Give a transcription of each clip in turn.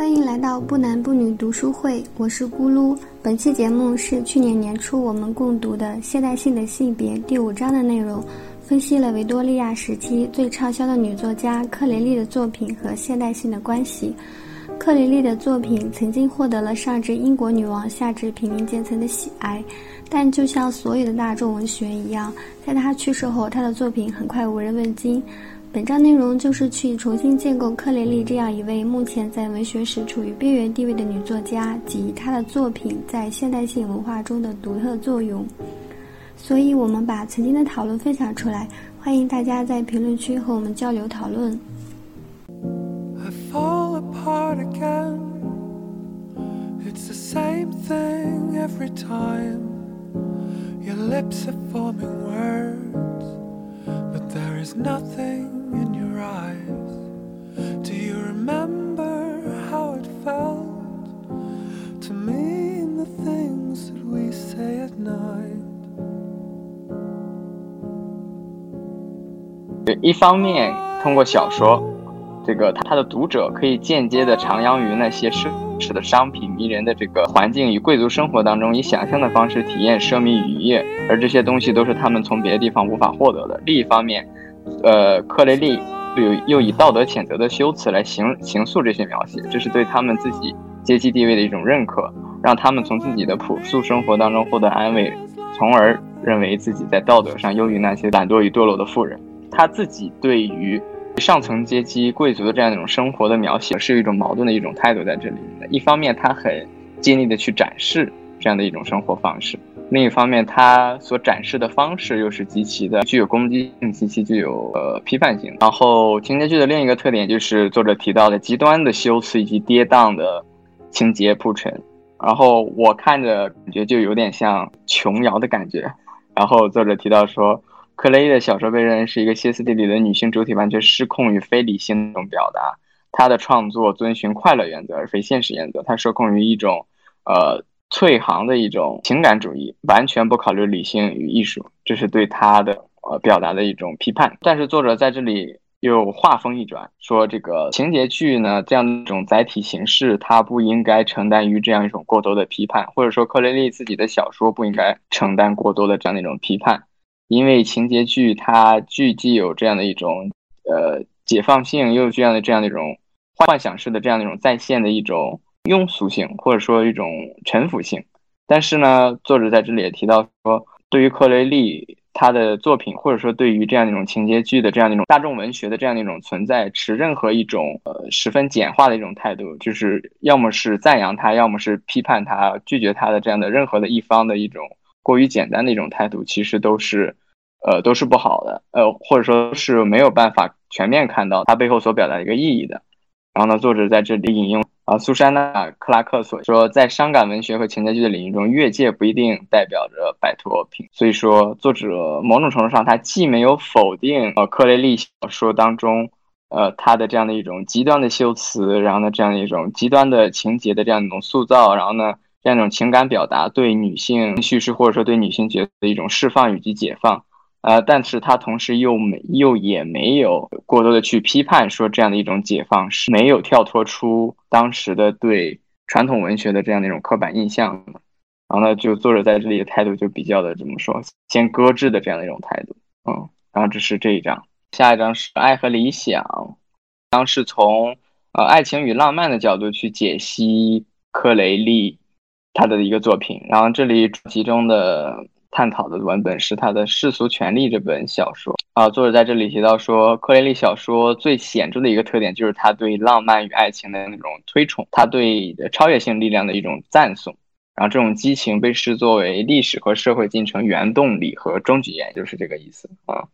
欢迎来到不男不女读书会，我是咕噜。本期节目是去年年初我们共读的《现代性的性别》第五章的内容，分析了维多利亚时期最畅销的女作家克雷利的作品和现代性的关系。克雷利的作品曾经获得了上至英国女王，下至平民阶层的喜爱，但就像所有的大众文学一样，在她去世后，她的作品很快无人问津。本章内容就是去重新建构克雷利这样一位目前在文学史处于边缘地位的女作家及她的作品在现代性文化中的独特作用。所以，我们把曾经的讨论分享出来，欢迎大家在评论区和我们交流讨论。In your eyes. Do you remember how it felt to mean the things that we say at night? 一方面，通过小说，这个他的读者可以间接的徜徉于那些奢侈的商品、迷人的这个环境与贵族生活当中，以想象的方式体验奢靡愉悦，而这些东西都是他们从别的地方无法获得的。另一方面，呃，克雷利又又以道德谴责的修辞来形形塑这些描写，这是对他们自己阶级地位的一种认可，让他们从自己的朴素生活当中获得安慰，从而认为自己在道德上优于那些懒惰与堕落的富人。他自己对于上层阶级贵族的这样一种生活的描写，是一种矛盾的一种态度在这里。一方面，他很尽力的去展示这样的一种生活方式。另一方面，他所展示的方式又是极其的具有攻击性，极其具有呃批判性。然后情节剧的另一个特点就是作者提到的极端的修辞以及跌宕的情节铺陈。然后我看着感觉就有点像琼瑶的感觉。然后作者提到说，克雷伊的小说被认为是一个歇斯底里的女性主体完全失控与非理性那种表达。他的创作遵循快乐原则而非现实原则，他受控于一种呃。退行的一种情感主义，完全不考虑理性与艺术，这是对他的呃表达的一种批判。但是作者在这里又话锋一转，说这个情节剧呢这样一种载体形式，它不应该承担于这样一种过多的批判，或者说克雷利自己的小说不应该承担过多的这样的一种批判，因为情节剧它具既有这样的一种呃解放性，又有这样的这样的一种幻想式的这样的一种再现的一种。庸俗性或者说一种臣服性，但是呢，作者在这里也提到说，对于克雷利他的作品，或者说对于这样一种情节剧的这样一种大众文学的这样一种存在，持任何一种呃十分简化的一种态度，就是要么是赞扬他，要么是批判他，拒绝他的这样的任何的一方的一种过于简单的一种态度，其实都是呃都是不好的，呃或者说是没有办法全面看到他背后所表达的一个意义的。然后呢，作者在这里引用。啊，苏珊娜·克拉克所说，在伤感文学和情节剧的领域中，越界不一定代表着摆脱平。所以说，作者某种程度上，他既没有否定呃克雷利小说当中，呃他的这样的一种极端的修辞，然后呢这样的一种极端的情节的这样一种塑造，然后呢这样一种情感表达对女性叙事或者说对女性角色的一种释放以及解放。呃，但是他同时又没又也没有过多的去批判说这样的一种解放是没有跳脱出当时的对传统文学的这样的一种刻板印象的。然后呢，就作者在这里的态度就比较的怎么说，先搁置的这样的一种态度。嗯，然后这是这一章，下一章是爱和理想，当是从呃爱情与浪漫的角度去解析克雷利他的一个作品。然后这里其中的。探讨的文本是他的《世俗权利》这本小说啊。作者在这里提到说，克雷利小说最显著的一个特点就是他对浪漫与爱情的那种推崇，他对超越性力量的一种赞颂。然后这种激情被视作为历史和社会进程原动力和终极原因，就是这个意思啊。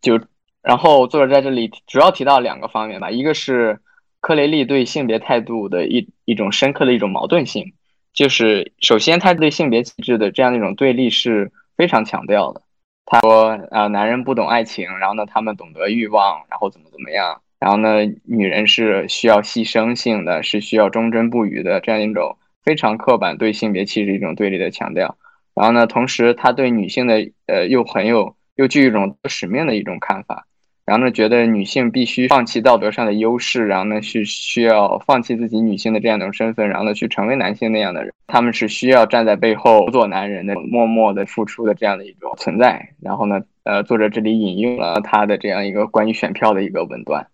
就然后作者在这里主要提到两个方面吧，一个是克雷利对性别态度的一一种深刻的一种矛盾性。就是首先，他对性别气质的这样一种对立是非常强调的。他说，呃，男人不懂爱情，然后呢，他们懂得欲望，然后怎么怎么样，然后呢，女人是需要牺牲性的，是需要忠贞不渝的，这样一种非常刻板对性别气质一种对立的强调。然后呢，同时他对女性的，呃，又很有又具一种使命的一种看法。然后呢，觉得女性必须放弃道德上的优势，然后呢是需要放弃自己女性的这样一种身份，然后呢去成为男性那样的人。他们是需要站在背后做男人的，默默的付出的这样的一种存在。然后呢，呃，作者这里引用了他的这样一个关于选票的一个文段。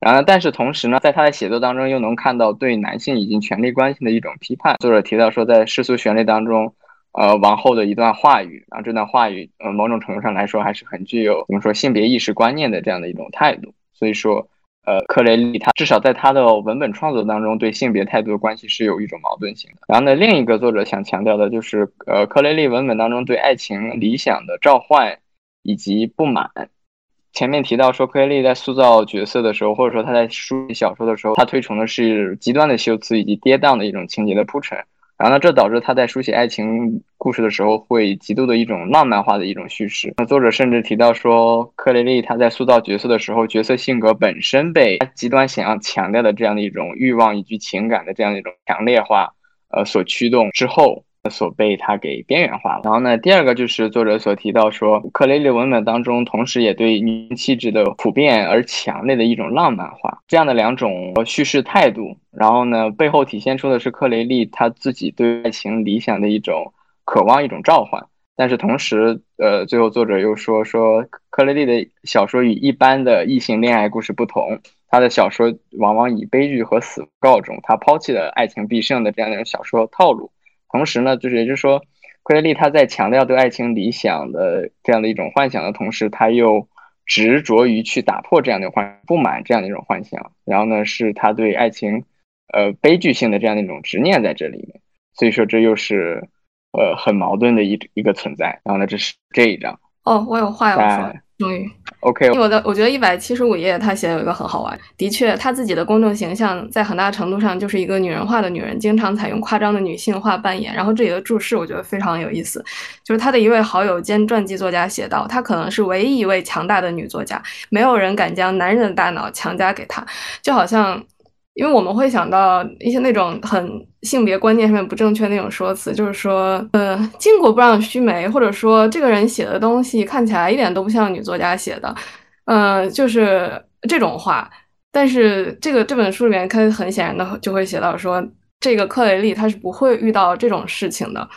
然后，但是同时呢，在他的写作当中又能看到对男性以及权力关系的一种批判。作者提到说，在世俗权力当中。呃，王后的一段话语，然后这段话语，呃，某种程度上来说还是很具有怎么说性别意识观念的这样的一种态度。所以说，呃，克雷利他至少在他的文本创作当中，对性别态度的关系是有一种矛盾性的。然后呢，另一个作者想强调的就是，呃，克雷利文本当中对爱情理想的召唤以及不满。前面提到说，克雷利在塑造角色的时候，或者说他在书写小说的时候，他推崇的是极端的修辞以及跌宕的一种情节的铺陈。然后呢，这导致他在书写爱情故事的时候，会极度的一种浪漫化的一种叙事。那作者甚至提到说，克雷利他在塑造角色的时候，角色性格本身被极端想要强调的这样的一种欲望以及情感的这样的一种强烈化，呃，所驱动之后。所被他给边缘化了。然后呢，第二个就是作者所提到说，克雷利文本当中，同时也对女性气质的普遍而强烈的一种浪漫化，这样的两种叙事态度。然后呢，背后体现出的是克雷利他自己对爱情理想的一种渴望、一种召唤。但是同时，呃，最后作者又说说，克雷利的小说与一般的异性恋爱故事不同，他的小说往往以悲剧和死告终，他抛弃了爱情必胜的这样一种小说套路。同时呢，就是也就是说，奎雷利他在强调对爱情理想的这样的一种幻想的同时，他又执着于去打破这样的幻不满这样的一种幻想。然后呢，是他对爱情，呃，悲剧性的这样的一种执念在这里面。所以说，这又是呃很矛盾的一一个存在。然后呢，这是这一章。哦，我有话要说。终于，OK。我的我觉得一百七十五页他写的有一个很好玩，的确，他自己的公众形象在很大程度上就是一个女人化的女人，经常采用夸张的女性化扮演。然后这里的注释我觉得非常有意思，就是他的一位好友兼传记作家写道，她可能是唯一一位强大的女作家，没有人敢将男人的大脑强加给她，就好像。因为我们会想到一些那种很性别观念上面不正确那种说辞，就是说，呃，巾帼不让须眉，或者说这个人写的东西看起来一点都不像女作家写的，呃，就是这种话。但是这个这本书里面，它很显然的就会写到说，这个克雷利他是不会遇到这种事情的。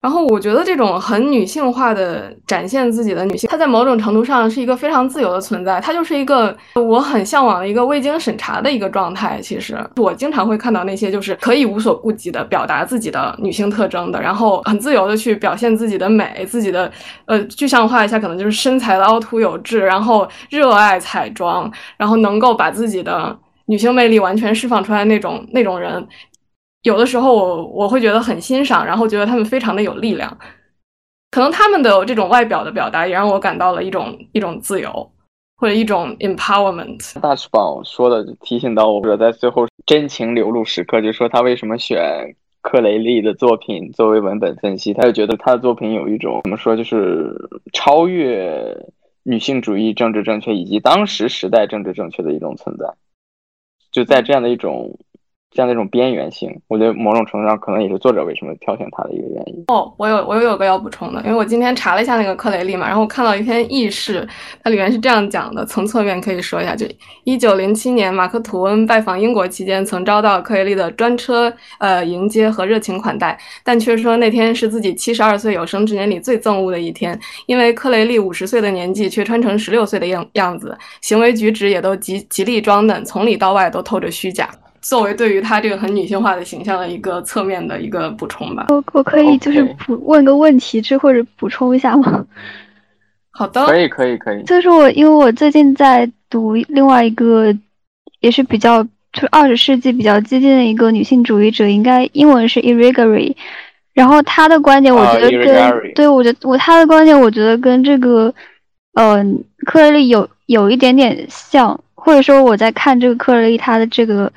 然后我觉得这种很女性化的展现自己的女性，她在某种程度上是一个非常自由的存在，她就是一个我很向往的一个未经审查的一个状态。其实我经常会看到那些就是可以无所顾忌的表达自己的女性特征的，然后很自由的去表现自己的美，自己的呃具象化一下，可能就是身材的凹凸有致，然后热爱彩妆，然后能够把自己的女性魅力完全释放出来那种那种人。有的时候我我会觉得很欣赏，然后觉得他们非常的有力量，可能他们的这种外表的表达也让我感到了一种一种自由或者一种 empowerment。大翅膀说的提醒到我，在最后真情流露时刻，就说他为什么选克雷利的作品作为文本分析，他就觉得他的作品有一种怎么说，就是超越女性主义政治正确以及当时时代政治正确的一种存在，就在这样的一种。像那种边缘性，我觉得某种程度上可能也是作者为什么挑选他的一个原因。哦，我有我有个要补充的，因为我今天查了一下那个克雷利嘛，然后我看到一篇轶事，它里面是这样讲的，从侧面可以说一下，就一九零七年马克吐温拜访英国期间，曾遭到克雷利的专车呃迎接和热情款待，但却说那天是自己七十二岁有生之年里最憎恶的一天，因为克雷利五十岁的年纪却穿成十六岁的样样子，行为举止也都极极力装嫩，从里到外都透着虚假。作为对于他这个很女性化的形象的一个侧面的一个补充吧，我我可以就是补问个问题，这或者补充一下吗？好的，可以可以可以。就是我因为我最近在读另外一个，也是比较就是二十世纪比较激进的一个女性主义者，应该英文是 Irigaray，然后他的观点我觉得跟对我觉得我他的观点我觉得跟这个嗯克雷利有有一点点像，或者说我在看这个克雷利他的这个。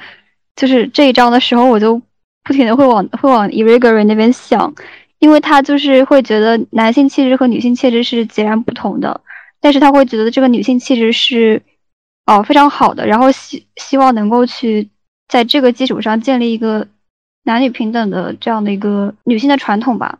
就是这一章的时候，我就不停的会往会往 e r i g a r 那边想，因为他就是会觉得男性气质和女性气质是截然不同的，但是他会觉得这个女性气质是哦非常好的，然后希希望能够去在这个基础上建立一个男女平等的这样的一个女性的传统吧。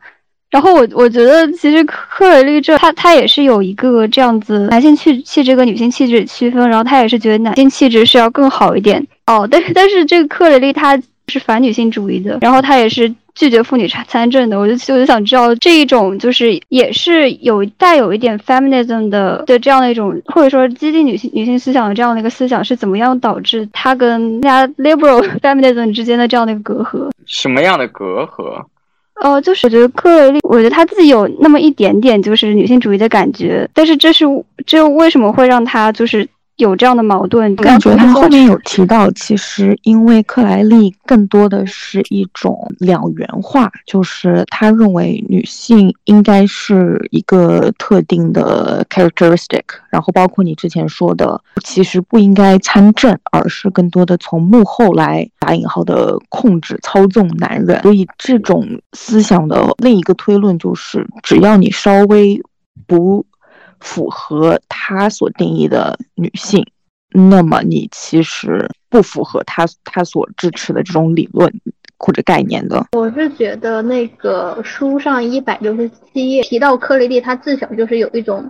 然后我我觉得其实克雷利这他他也是有一个这样子男性气气质跟女性气质区分，然后他也是觉得男性气质是要更好一点哦。但是但是这个克雷利他是反女性主义的，然后他也是拒绝妇女参参政的。我就我就想知道这一种就是也是有带有一点 feminism 的的这样的一种或者说激进女性女性思想的这样的一个思想是怎么样导致他跟大家 liberal feminism 之间的这样的一个隔阂？什么样的隔阂？呃，就是我觉得克雷利，我觉得他自己有那么一点点就是女性主义的感觉，但是这是这为什么会让他就是有这样的矛盾？感觉他后面有提到，其实因为克莱利更多的是一种两元化，就是他认为女性应该是一个特定的 characteristic，然后包括你之前说的，其实不应该参政，而是更多的从幕后来打引号的控制操纵男人。所以这种思想的另一个推论就是，只要你稍微不。符合他所定义的女性，那么你其实不符合他他所支持的这种理论或者概念的。我是觉得那个书上一百六十七页提到克雷利，他自小就是有一种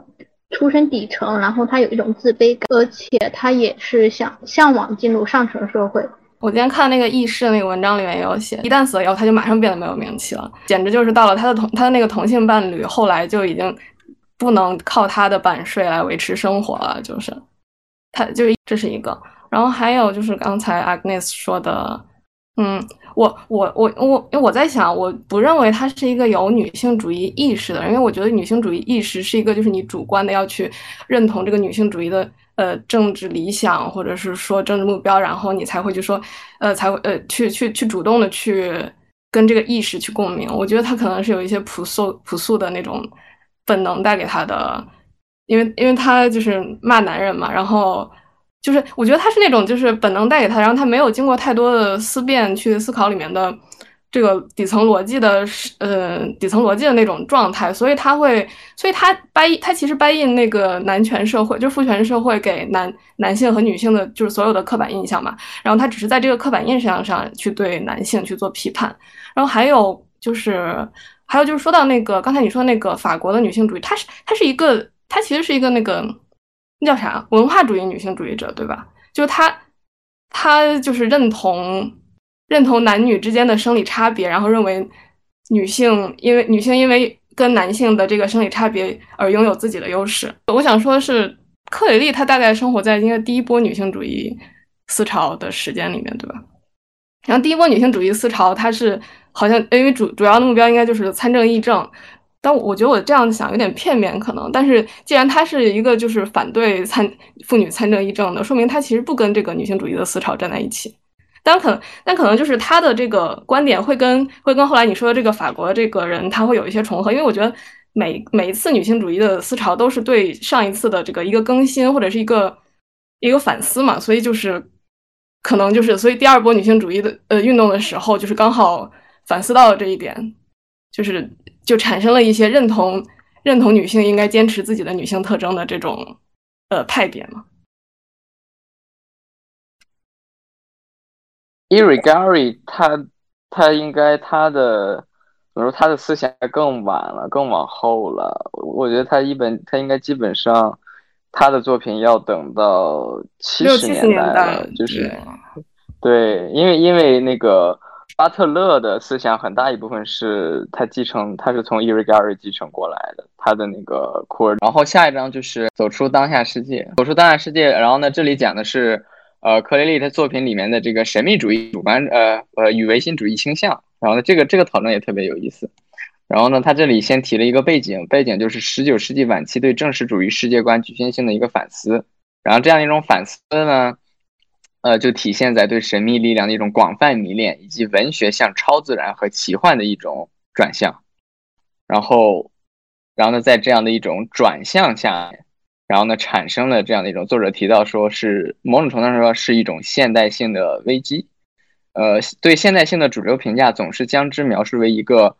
出身底层，然后他有一种自卑感，而且他也是想向往进入上层社会。我今天看那个轶事那个文章里面也有写，一旦死了以后，他就马上变得没有名气了，简直就是到了他的同他的那个同性伴侣，后来就已经。不能靠他的版税来维持生活了，就是，他就是这是一个，然后还有就是刚才 Agnes 说的，嗯，我我我我，因为我在想，我不认为他是一个有女性主义意识的人，因为我觉得女性主义意识是一个就是你主观的要去认同这个女性主义的呃政治理想或者是说政治目标，然后你才会去说，呃，才会呃去去去主动的去跟这个意识去共鸣。我觉得他可能是有一些朴素朴素的那种。本能带给他的，因为因为他就是骂男人嘛，然后就是我觉得他是那种就是本能带给他，然后他没有经过太多的思辨去思考里面的这个底层逻辑的，呃底层逻辑的那种状态，所以他会，所以他掰他其实掰印那个男权社会，就父权社会给男男性和女性的就是所有的刻板印象嘛，然后他只是在这个刻板印象上去对男性去做批判，然后还有就是。还有就是说到那个刚才你说那个法国的女性主义，她是她是一个，她其实是一个那个那叫啥文化主义女性主义者，对吧？就是她她就是认同认同男女之间的生理差别，然后认为女性因为女性因为跟男性的这个生理差别而拥有自己的优势。我想说的是，克雷利她大概生活在应该第一波女性主义思潮的时间里面，对吧？然后第一波女性主义思潮，它是。好像因为主主要的目标应该就是参政议政，但我觉得我这样想有点片面可能。但是既然他是一个就是反对参妇女参政议政的，说明他其实不跟这个女性主义的思潮站在一起。但可但可能就是他的这个观点会跟会跟后来你说的这个法国这个人他会有一些重合，因为我觉得每每一次女性主义的思潮都是对上一次的这个一个更新或者是一个一个反思嘛，所以就是可能就是所以第二波女性主义的呃运动的时候就是刚好。反思到了这一点，就是就产生了一些认同认同女性应该坚持自己的女性特征的这种呃派别嘛。Irigari 他他应该他的怎么说他的思想更晚了，更往后了。我觉得他一本他应该基本上他的作品要等到七十年代了，就是对，因为因为那个。巴特勒的思想很大一部分是他继承，他是从伊瑞加尔继承过来的，他的那个库尔。然后下一章就是走出当下世界，走出当下世界。然后呢，这里讲的是，呃，克雷利他作品里面的这个神秘主义主观，呃呃与唯心主义倾向。然后呢，这个这个讨论也特别有意思。然后呢，他这里先提了一个背景，背景就是十九世纪晚期对正史主义世界观局限性的一个反思。然后这样一种反思呢。呃，就体现在对神秘力量的一种广泛迷恋，以及文学向超自然和奇幻的一种转向。然后，然后呢，在这样的一种转向下，然后呢，产生了这样的一种作者提到说是某种程度上说是一种现代性的危机。呃，对现代性的主流评价总是将之描述为一个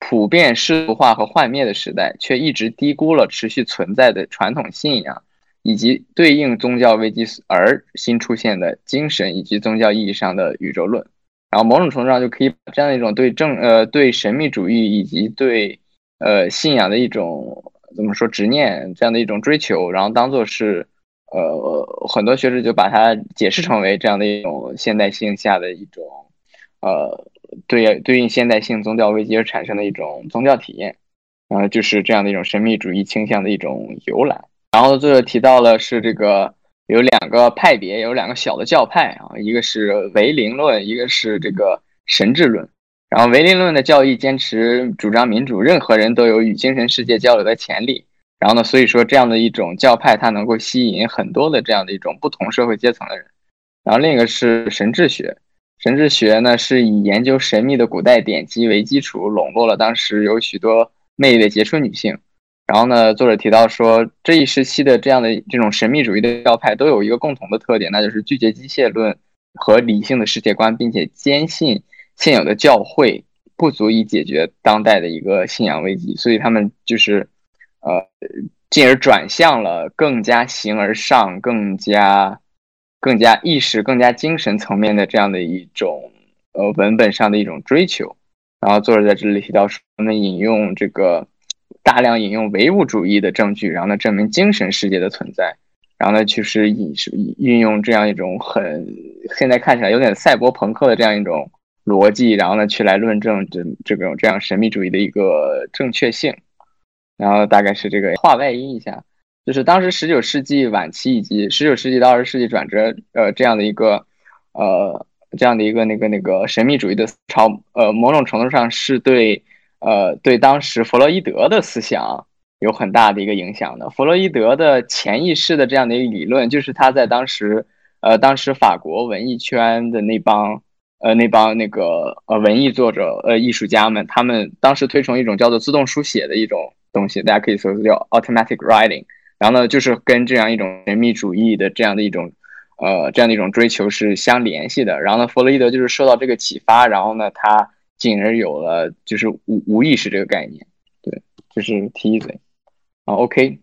普遍世俗化和幻灭的时代，却一直低估了持续存在的传统信仰。以及对应宗教危机而新出现的精神以及宗教意义上的宇宙论，然后某种程度上就可以把这样一种对正呃对神秘主义以及对呃信仰的一种怎么说执念这样的一种追求，然后当做是呃很多学者就把它解释成为这样的一种现代性下的一种呃对对应现代性宗教危机而产生的一种宗教体验，然后就是这样的一种神秘主义倾向的一种由来。然后作者提到了是这个。有两个派别，有两个小的教派啊，一个是唯灵论，一个是这个神智论。然后唯灵论的教义坚持主张民主，任何人都有与精神世界交流的潜力。然后呢，所以说这样的一种教派，它能够吸引很多的这样的一种不同社会阶层的人。然后另一个是神智学，神智学呢是以研究神秘的古代典籍为基础，笼络了当时有许多魅力的杰出女性。然后呢，作者提到说，这一时期的这样的这种神秘主义的教派都有一个共同的特点，那就是拒绝机械论和理性的世界观，并且坚信现有的教会不足以解决当代的一个信仰危机，所以他们就是，呃，进而转向了更加形而上、更加、更加意识、更加精神层面的这样的一种呃文本上的一种追求。然后作者在这里提到说，他们引用这个。大量引用唯物主义的证据，然后呢证明精神世界的存在，然后呢就是以运用这样一种很现在看起来有点赛博朋克的这样一种逻辑，然后呢去来论证这这种这样神秘主义的一个正确性，然后大概是这个话外音一下，就是当时十九世纪晚期以及十九世纪到二十世纪转折，呃这样的一个呃这样的一个那个那个神秘主义的潮，呃某种程度上是对。呃，对当时弗洛伊德的思想有很大的一个影响的。弗洛伊德的潜意识的这样的一个理论，就是他在当时，呃，当时法国文艺圈的那帮，呃，那帮那个呃文艺作者、呃艺术家们，他们当时推崇一种叫做自动书写的一种东西，大家可以搜索叫 automatic writing。然后呢，就是跟这样一种神秘主义的这样的一种，呃，这样的一种追求是相联系的。然后呢，弗洛伊德就是受到这个启发，然后呢，他。进而有了就是无无意识这个概念，对，就是提一嘴啊，OK。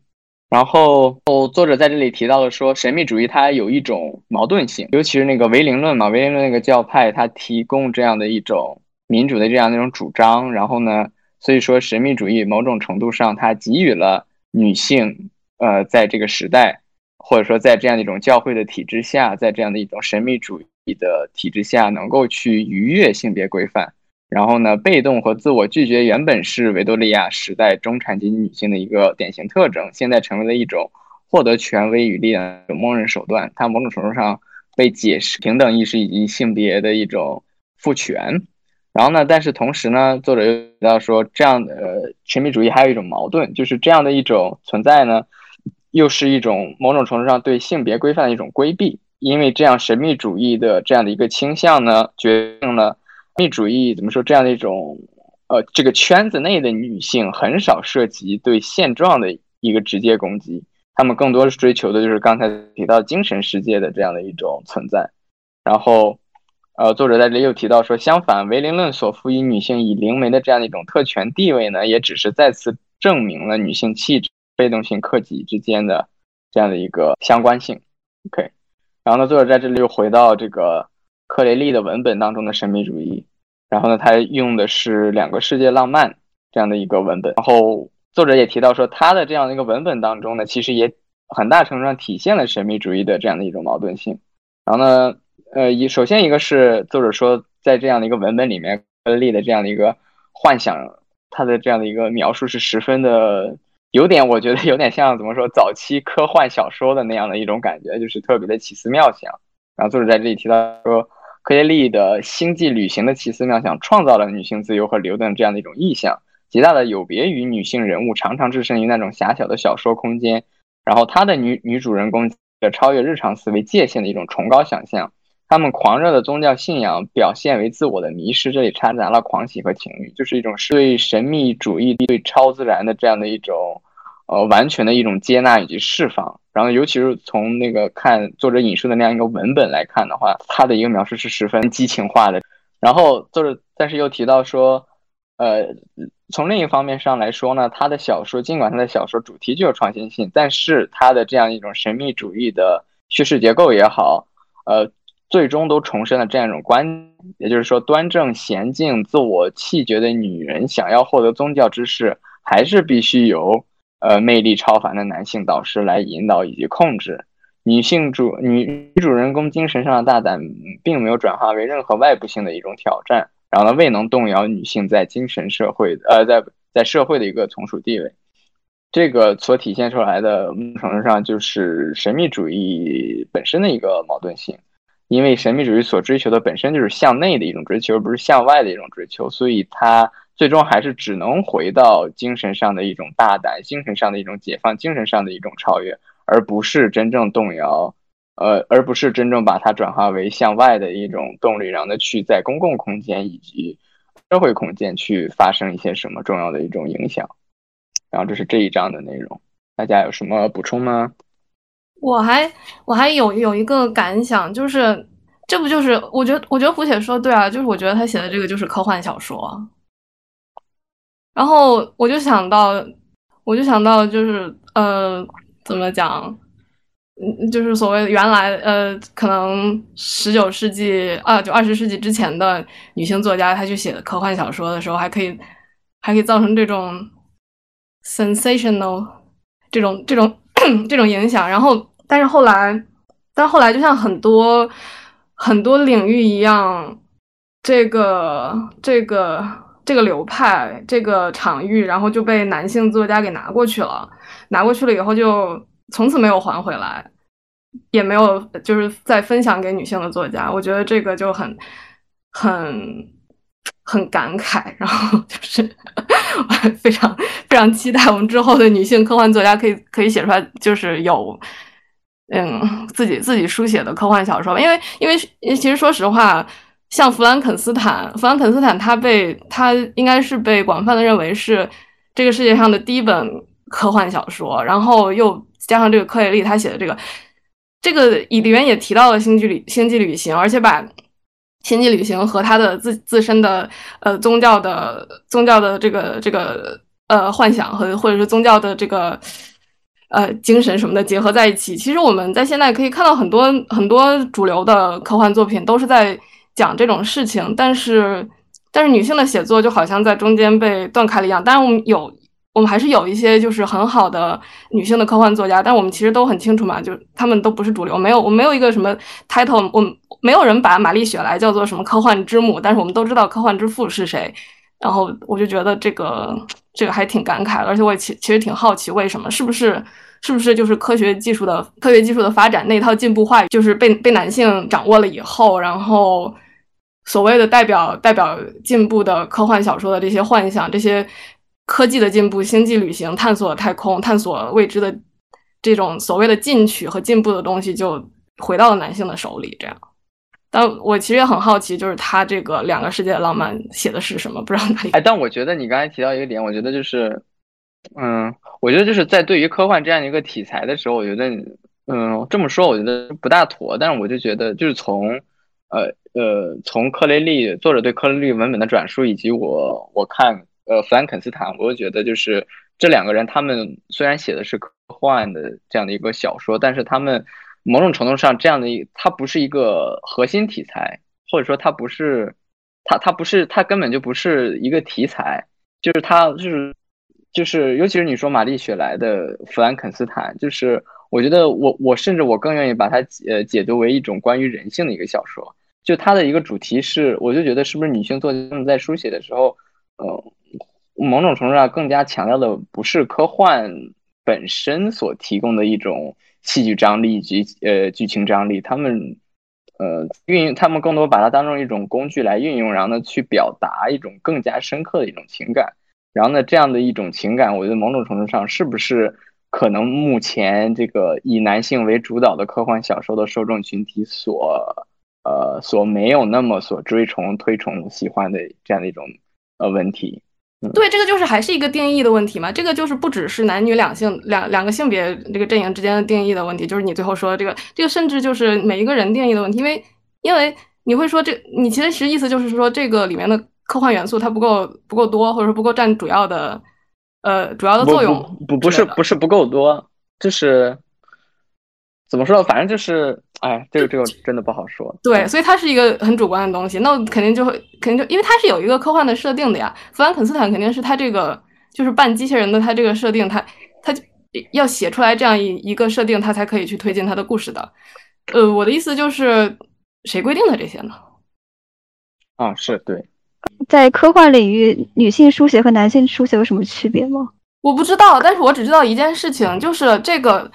然后哦作者在这里提到了说，神秘主义它有一种矛盾性，尤其是那个唯灵论嘛，唯灵论那个教派，它提供这样的一种民主的这样的一种主张。然后呢，所以说神秘主义某种程度上它给予了女性，呃，在这个时代，或者说在这样的一种教会的体制下，在这样的一种神秘主义的体制下，能够去逾越性别规范。然后呢，被动和自我拒绝原本是维多利亚时代中产阶级女性的一个典型特征，现在成为了一种获得权威与力量的默认手段。它某种程度上被解释平等意识以及性别的一种赋权。然后呢，但是同时呢，作者又提到说，这样的神秘主义还有一种矛盾，就是这样的一种存在呢，又是一种某种程度上对性别规范的一种规避，因为这样神秘主义的这样的一个倾向呢，决定了。神秘主义怎么说？这样的一种，呃，这个圈子内的女性很少涉及对现状的一个直接攻击，她们更多是追求的就是刚才提到精神世界的这样的一种存在。然后，呃，作者在这里又提到说，相反，唯灵论所赋予女性以灵媒的这样的一种特权地位呢，也只是再次证明了女性气质、被动性、克己之间的这样的一个相关性。OK，然后呢，作者在这里又回到这个。克雷利的文本当中的神秘主义，然后呢，他用的是两个世界浪漫这样的一个文本。然后作者也提到说，他的这样的一个文本当中呢，其实也很大程度上体现了神秘主义的这样的一种矛盾性。然后呢，呃，一首先一个是作者说，在这样的一个文本里面，克雷利的这样的一个幻想，他的这样的一个描述是十分的有点，我觉得有点像怎么说，早期科幻小说的那样的一种感觉，就是特别的奇思妙想。然后作者在这里提到说。科耶利的星际旅行的奇思妙想，创造了女性自由和流动这样的一种意象，极大的有别于女性人物常常置身于那种狭小的小说空间。然后，她的女女主人公的超越日常思维界限的一种崇高想象，他们狂热的宗教信仰表现为自我的迷失，这里掺杂了狂喜和情欲，就是一种对神秘主义、对超自然的这样的一种。呃，完全的一种接纳以及释放，然后尤其是从那个看作者引述的那样一个文本来看的话，他的一个描述是十分激情化的。然后作者但是又提到说，呃，从另一方面上来说呢，他的小说尽管他的小说主题具有创新性，但是他的这样一种神秘主义的叙事结构也好，呃，最终都重申了这样一种观，也就是说，端正娴静、自我气绝的女人想要获得宗教知识，还是必须由呃魅力超凡的男性导师来引导以及控制。女性主女女主人公精神上的大胆，并没有转化为任何外部性的一种挑战，然后呢，未能动摇女性在精神社会呃在在社会的一个从属地位。这个所体现出来的某种程度上就是神秘主义本身的一个矛盾性。因为神秘主义所追求的本身就是向内的一种追求，而不是向外的一种追求，所以它最终还是只能回到精神上的一种大胆、精神上的一种解放、精神上的一种超越，而不是真正动摇，呃，而不是真正把它转化为向外的一种动力，让它去在公共空间以及社会空间去发生一些什么重要的一种影响。然后这是这一章的内容，大家有什么补充吗？我还我还有有一个感想，就是这不就是我觉得我觉得胡铁说对啊，就是我觉得他写的这个就是科幻小说。然后我就想到，我就想到就是呃，怎么讲，嗯，就是所谓原来呃，可能十九世纪啊，就二十世纪之前的女性作家，她去写科幻小说的时候，还可以还可以造成这种 sensational 这种这种。这种影响，然后，但是后来，但是后来，就像很多很多领域一样，这个这个这个流派，这个场域，然后就被男性作家给拿过去了，拿过去了以后，就从此没有还回来，也没有就是再分享给女性的作家。我觉得这个就很很。很感慨，然后就是 我非常非常期待我们之后的女性科幻作家可以可以写出来，就是有嗯自己自己书写的科幻小说。因为因为其实说实话，像弗兰肯斯坦，弗兰肯斯坦他被他应该是被广泛的认为是这个世界上的第一本科幻小说，然后又加上这个科雷利他写的这个这个里面也提到了星际旅星际旅行，而且把。星际旅行和他的自自身的呃宗教的宗教的这个这个呃幻想和或者是宗教的这个呃精神什么的结合在一起。其实我们在现在可以看到很多很多主流的科幻作品都是在讲这种事情，但是但是女性的写作就好像在中间被断开了一样。当然我们有我们还是有一些就是很好的女性的科幻作家，但我们其实都很清楚嘛，就他们都不是主流，没有我没有一个什么 title，我。没有人把玛丽雪莱叫做什么科幻之母，但是我们都知道科幻之父是谁。然后我就觉得这个这个还挺感慨的，而且我也其其实挺好奇，为什么？是不是是不是就是科学技术的科学技术的发展那套进步话语，就是被被男性掌握了以后，然后所谓的代表代表进步的科幻小说的这些幻想，这些科技的进步、星际旅行、探索太空、探索未知的这种所谓的进取和进步的东西，就回到了男性的手里，这样。但我其实也很好奇，就是他这个两个世界的浪漫写的是什么？不知道哪里。哎，但我觉得你刚才提到一个点，我觉得就是，嗯，我觉得就是在对于科幻这样一个题材的时候，我觉得，嗯，这么说我觉得不大妥。但是我就觉得，就是从，呃呃，从克雷利作者对克雷利文本的转述，以及我我看，呃，弗兰肯斯坦，我就觉得就是这两个人，他们虽然写的是科幻的这样的一个小说，但是他们。某种程度上，这样的一它不是一个核心题材，或者说它不是，它它不是，它根本就不是一个题材，就是它就是就是，尤其是你说玛丽雪莱的《弗兰肯斯坦》，就是我觉得我我甚至我更愿意把它解呃解读为一种关于人性的一个小说，就它的一个主题是，我就觉得是不是女性作家们在书写的时候，呃，某种程度上更加强调的不是科幻本身所提供的一种。戏剧张力以及呃剧情张力，他们呃运用他们更多把它当成一种工具来运用，然后呢去表达一种更加深刻的一种情感，然后呢这样的一种情感，我觉得某种程度上是不是可能目前这个以男性为主导的科幻小说的受众群体所呃所没有那么所追崇推崇喜欢的这样的一种呃问题。对，这个就是还是一个定义的问题嘛。这个就是不只是男女两性两两个性别这个阵营之间的定义的问题，就是你最后说的这个，这个甚至就是每一个人定义的问题。因为因为你会说这，你其实其实意思就是说这个里面的科幻元素它不够不够多，或者说不够占主要的呃主要的作用。不不是不是不够多，就是怎么说？反正就是哎，这个这个真的不好说。对，所以它是一个很主观的东西。那肯定就会，肯定就因为它是有一个科幻的设定的呀。弗兰肯斯坦肯定是他这个就是半机器人的，他这个设定，他他要写出来这样一一个设定，他才可以去推进他的故事的。呃，我的意思就是，谁规定的这些呢？啊，是对。在科幻领域，女性书写和男性书写有什么区别吗？我不知道，但是我只知道一件事情，就是这个。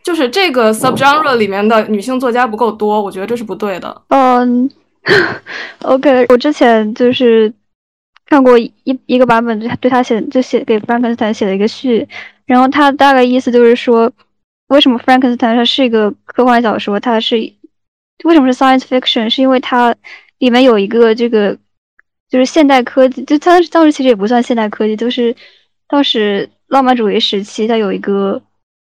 就是这个 subgenre 里面的女性作家不够多，我觉得这是不对的。嗯，OK，我之前就是看过一一个版本，对对他写就写给 Frankenstein 写了一个序，然后他大概意思就是说，为什么 Frankenstein 它是一个科幻小说，它是为什么是 science fiction，是因为它里面有一个这个就是现代科技，就当时当时其实也不算现代科技，就是当时浪漫主义时期，它有一个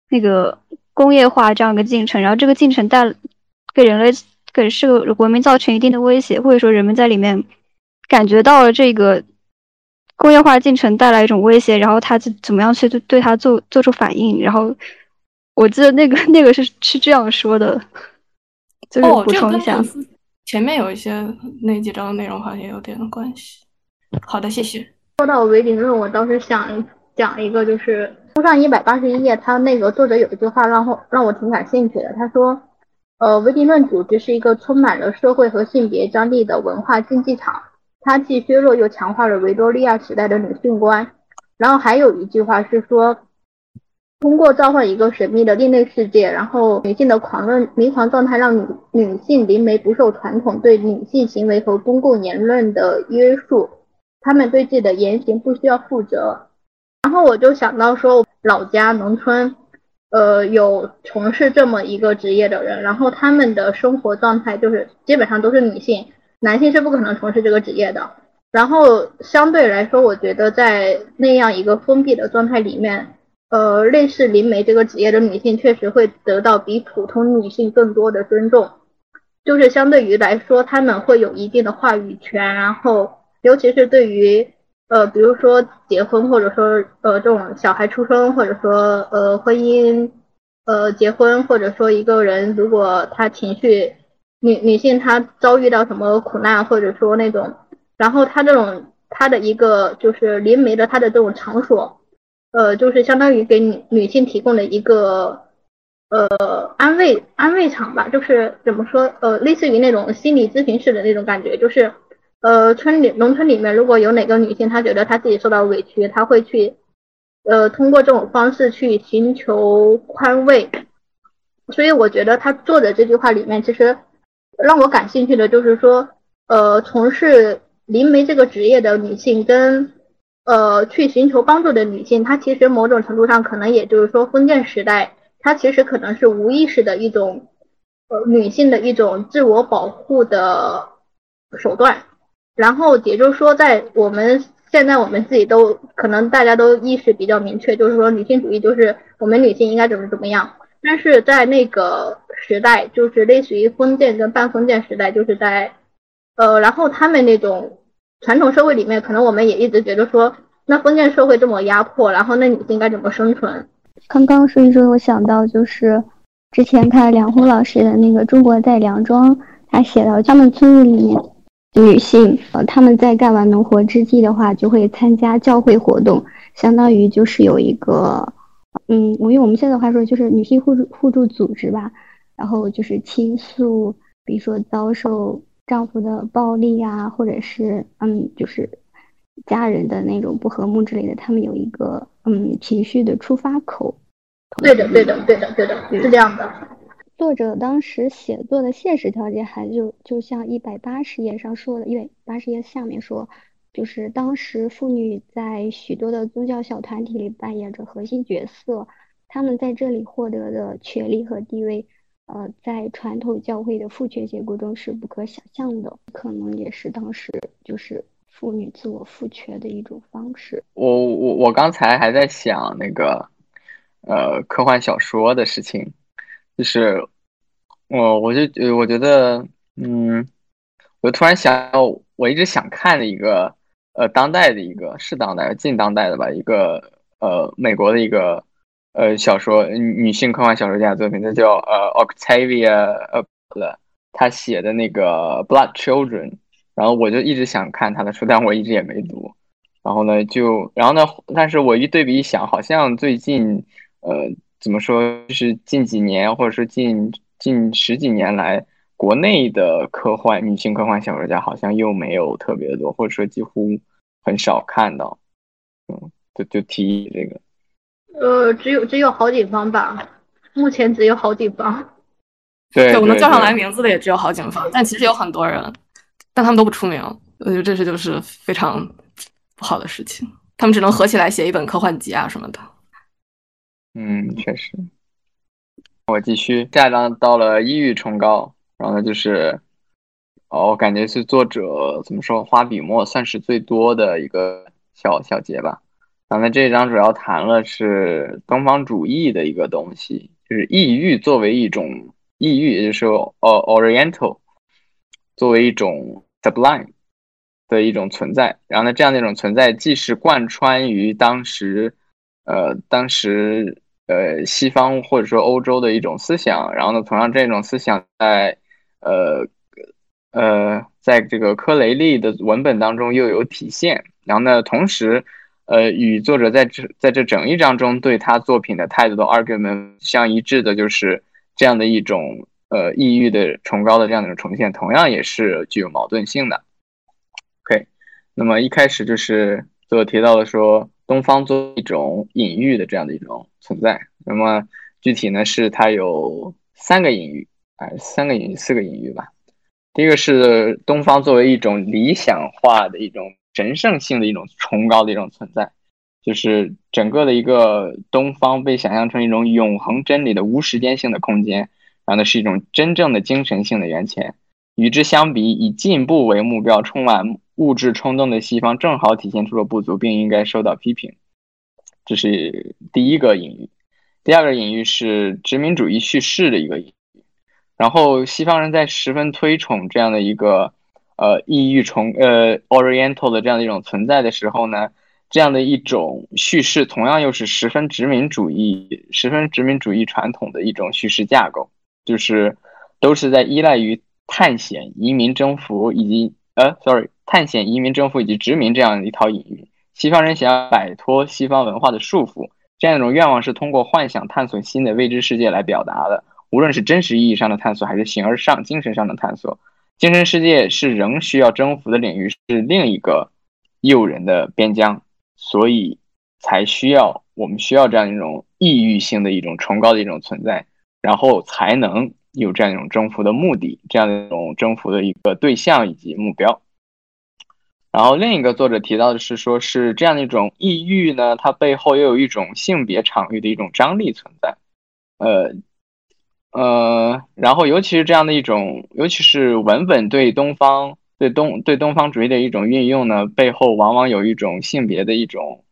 那个。工业化这样一个进程，然后这个进程带给人类给是个文明造成一定的威胁，或者说人们在里面感觉到了这个工业化进程带来一种威胁，然后他怎怎么样去对对他做做出反应？然后我记得那个 那个是是这样说的，就是补充一下，前面有一些那几章内容好像也有点关系。好的，谢谢。说到唯理论，我倒是想讲一个，就是。书上一百八十一页，他那个作者有一句话让我让我挺感兴趣的。他说，呃，唯定论组织是一个充满了社会和性别张力的文化竞技场，它既削弱又强化了维多利亚时代的女性观。然后还有一句话是说，通过召唤一个神秘的另类世界，然后女性的狂乱迷狂状态让女女性灵媒不受传统对女性行为和公共言论的约束，她们对自己的言行不需要负责。然后我就想到说，老家农村，呃，有从事这么一个职业的人，然后他们的生活状态就是基本上都是女性，男性是不可能从事这个职业的。然后相对来说，我觉得在那样一个封闭的状态里面，呃，类似灵媒这个职业的女性确实会得到比普通女性更多的尊重，就是相对于来说，她们会有一定的话语权，然后尤其是对于。呃，比如说结婚，或者说呃这种小孩出生，或者说呃婚姻，呃结婚，或者说一个人如果他情绪女女性她遭遇到什么苦难，或者说那种，然后他这种他的一个就是灵媒的他的这种场所，呃就是相当于给女女性提供了一个呃安慰安慰场吧，就是怎么说呃类似于那种心理咨询室的那种感觉，就是。呃，村里农村里面，如果有哪个女性，她觉得她自己受到委屈，她会去，呃，通过这种方式去寻求宽慰。所以我觉得他做的这句话里面，其实让我感兴趣的就是说，呃，从事灵媒这个职业的女性跟呃去寻求帮助的女性，她其实某种程度上可能也就是说封建时代，她其实可能是无意识的一种呃女性的一种自我保护的手段。然后也就是说，在我们现在我们自己都可能大家都意识比较明确，就是说女性主义就是我们女性应该怎么怎么样。但是在那个时代，就是类似于封建跟半封建时代，就是在呃，然后他们那种传统社会里面，可能我们也一直觉得说，那封建社会这么压迫，然后那女性该怎么生存？刚刚说一说，我想到就是之前看梁红老师的那个《中国在梁庄》，他写到他们村子里面。女性，呃，他们在干完农活之际的话，就会参加教会活动，相当于就是有一个，嗯，我用我们现在话说，就是女性互助互助组织吧。然后就是倾诉，比如说遭受丈夫的暴力啊，或者是嗯，就是家人的那种不和睦之类的，他们有一个嗯情绪的出发口。对的，对的，对的，对的，是这样的。作者当时写作的现实条件，还就就像一百八十页上说的，一百八十页下面说，就是当时妇女在许多的宗教小团体里扮演着核心角色，他们在这里获得的权利和地位，呃，在传统教会的父权结构中是不可想象的，可能也是当时就是妇女自我赋权的一种方式。我我我刚才还在想那个，呃，科幻小说的事情。就是我，我就我觉得，嗯，我突然想到，我一直想看的一个，呃，当代的一个，是当代、近当代的吧，一个，呃，美国的一个呃小说女性科幻小说家的作品，它叫呃 Octavia 呃他写的那个 Blood Children，然后我就一直想看他的书，但我一直也没读。然后呢，就然后呢，但是我一对比一想，好像最近呃怎么说，就是近几年或者说近近十几年来，国内的科幻女性科幻小说家好像又没有特别多，或者说几乎很少看到。嗯，就就提议这个。呃，只有只有好几方吧，目前只有好几方。对，我能叫上来名字的也只有好几方，但其实有很多人，但他们都不出名。我觉得这是就是非常不好的事情，他们只能合起来写一本科幻集啊什么的。嗯，确实。我继续，下一章到了抑郁崇高，然后呢就是，哦，我感觉是作者怎么说，花笔墨算是最多的一个小小节吧。然后呢这一章主要谈了是东方主义的一个东西，就是异域作为一种。异域，也就是说，呃，Oriental，作为一种 sublime 的一种存在，然后呢，这样的一种存在，既是贯穿于当时，呃，当时，呃，西方或者说欧洲的一种思想，然后呢，同样这种思想在，呃，呃，在这个科雷利的文本当中又有体现，然后呢，同时，呃，与作者在这在这整一章中对他作品的态度的 argument 相一致的，就是。这样的一种呃抑郁的崇高的这样的一种重现，同样也是具有矛盾性的。OK，那么一开始就是作者提到了说，东方作为一种隐喻的这样的一种存在。那么具体呢，是它有三个隐喻，哎，三个隐喻，四个隐喻吧。第一个是东方作为一种理想化的一种神圣性的一种崇高的一种存在。就是整个的一个东方被想象成一种永恒真理的无时间性的空间，然后呢是一种真正的精神性的源泉。与之相比，以进步为目标、充满物质冲动的西方，正好体现出了不足，并应该受到批评。这是第一个隐喻。第二个隐喻是殖民主义叙事的一个隐喻。然后西方人在十分推崇这样的一个呃异域崇呃 Oriental 的这样的一种存在的时候呢？这样的一种叙事，同样又是十分殖民主义、十分殖民主义传统的一种叙事架构，就是都是在依赖于探险、移民、征服以及呃，sorry，探险、移民、征服以及殖民这样一套隐喻。西方人想要摆脱西方文化的束缚，这样一种愿望是通过幻想探索新的未知世界来表达的。无论是真实意义上的探索，还是形而上精神上的探索，精神世界是仍需要征服的领域，是另一个诱人的边疆。所以才需要，我们需要这样一种异域性的一种崇高的一种存在，然后才能有这样一种征服的目的，这样的一种征服的一个对象以及目标。然后另一个作者提到的是，说是这样的一种异域呢，它背后又有一种性别场域的一种张力存在。呃呃，然后尤其是这样的一种，尤其是文本对东方。对东对东方主义的一种运用呢，背后往往有一种性别的一种，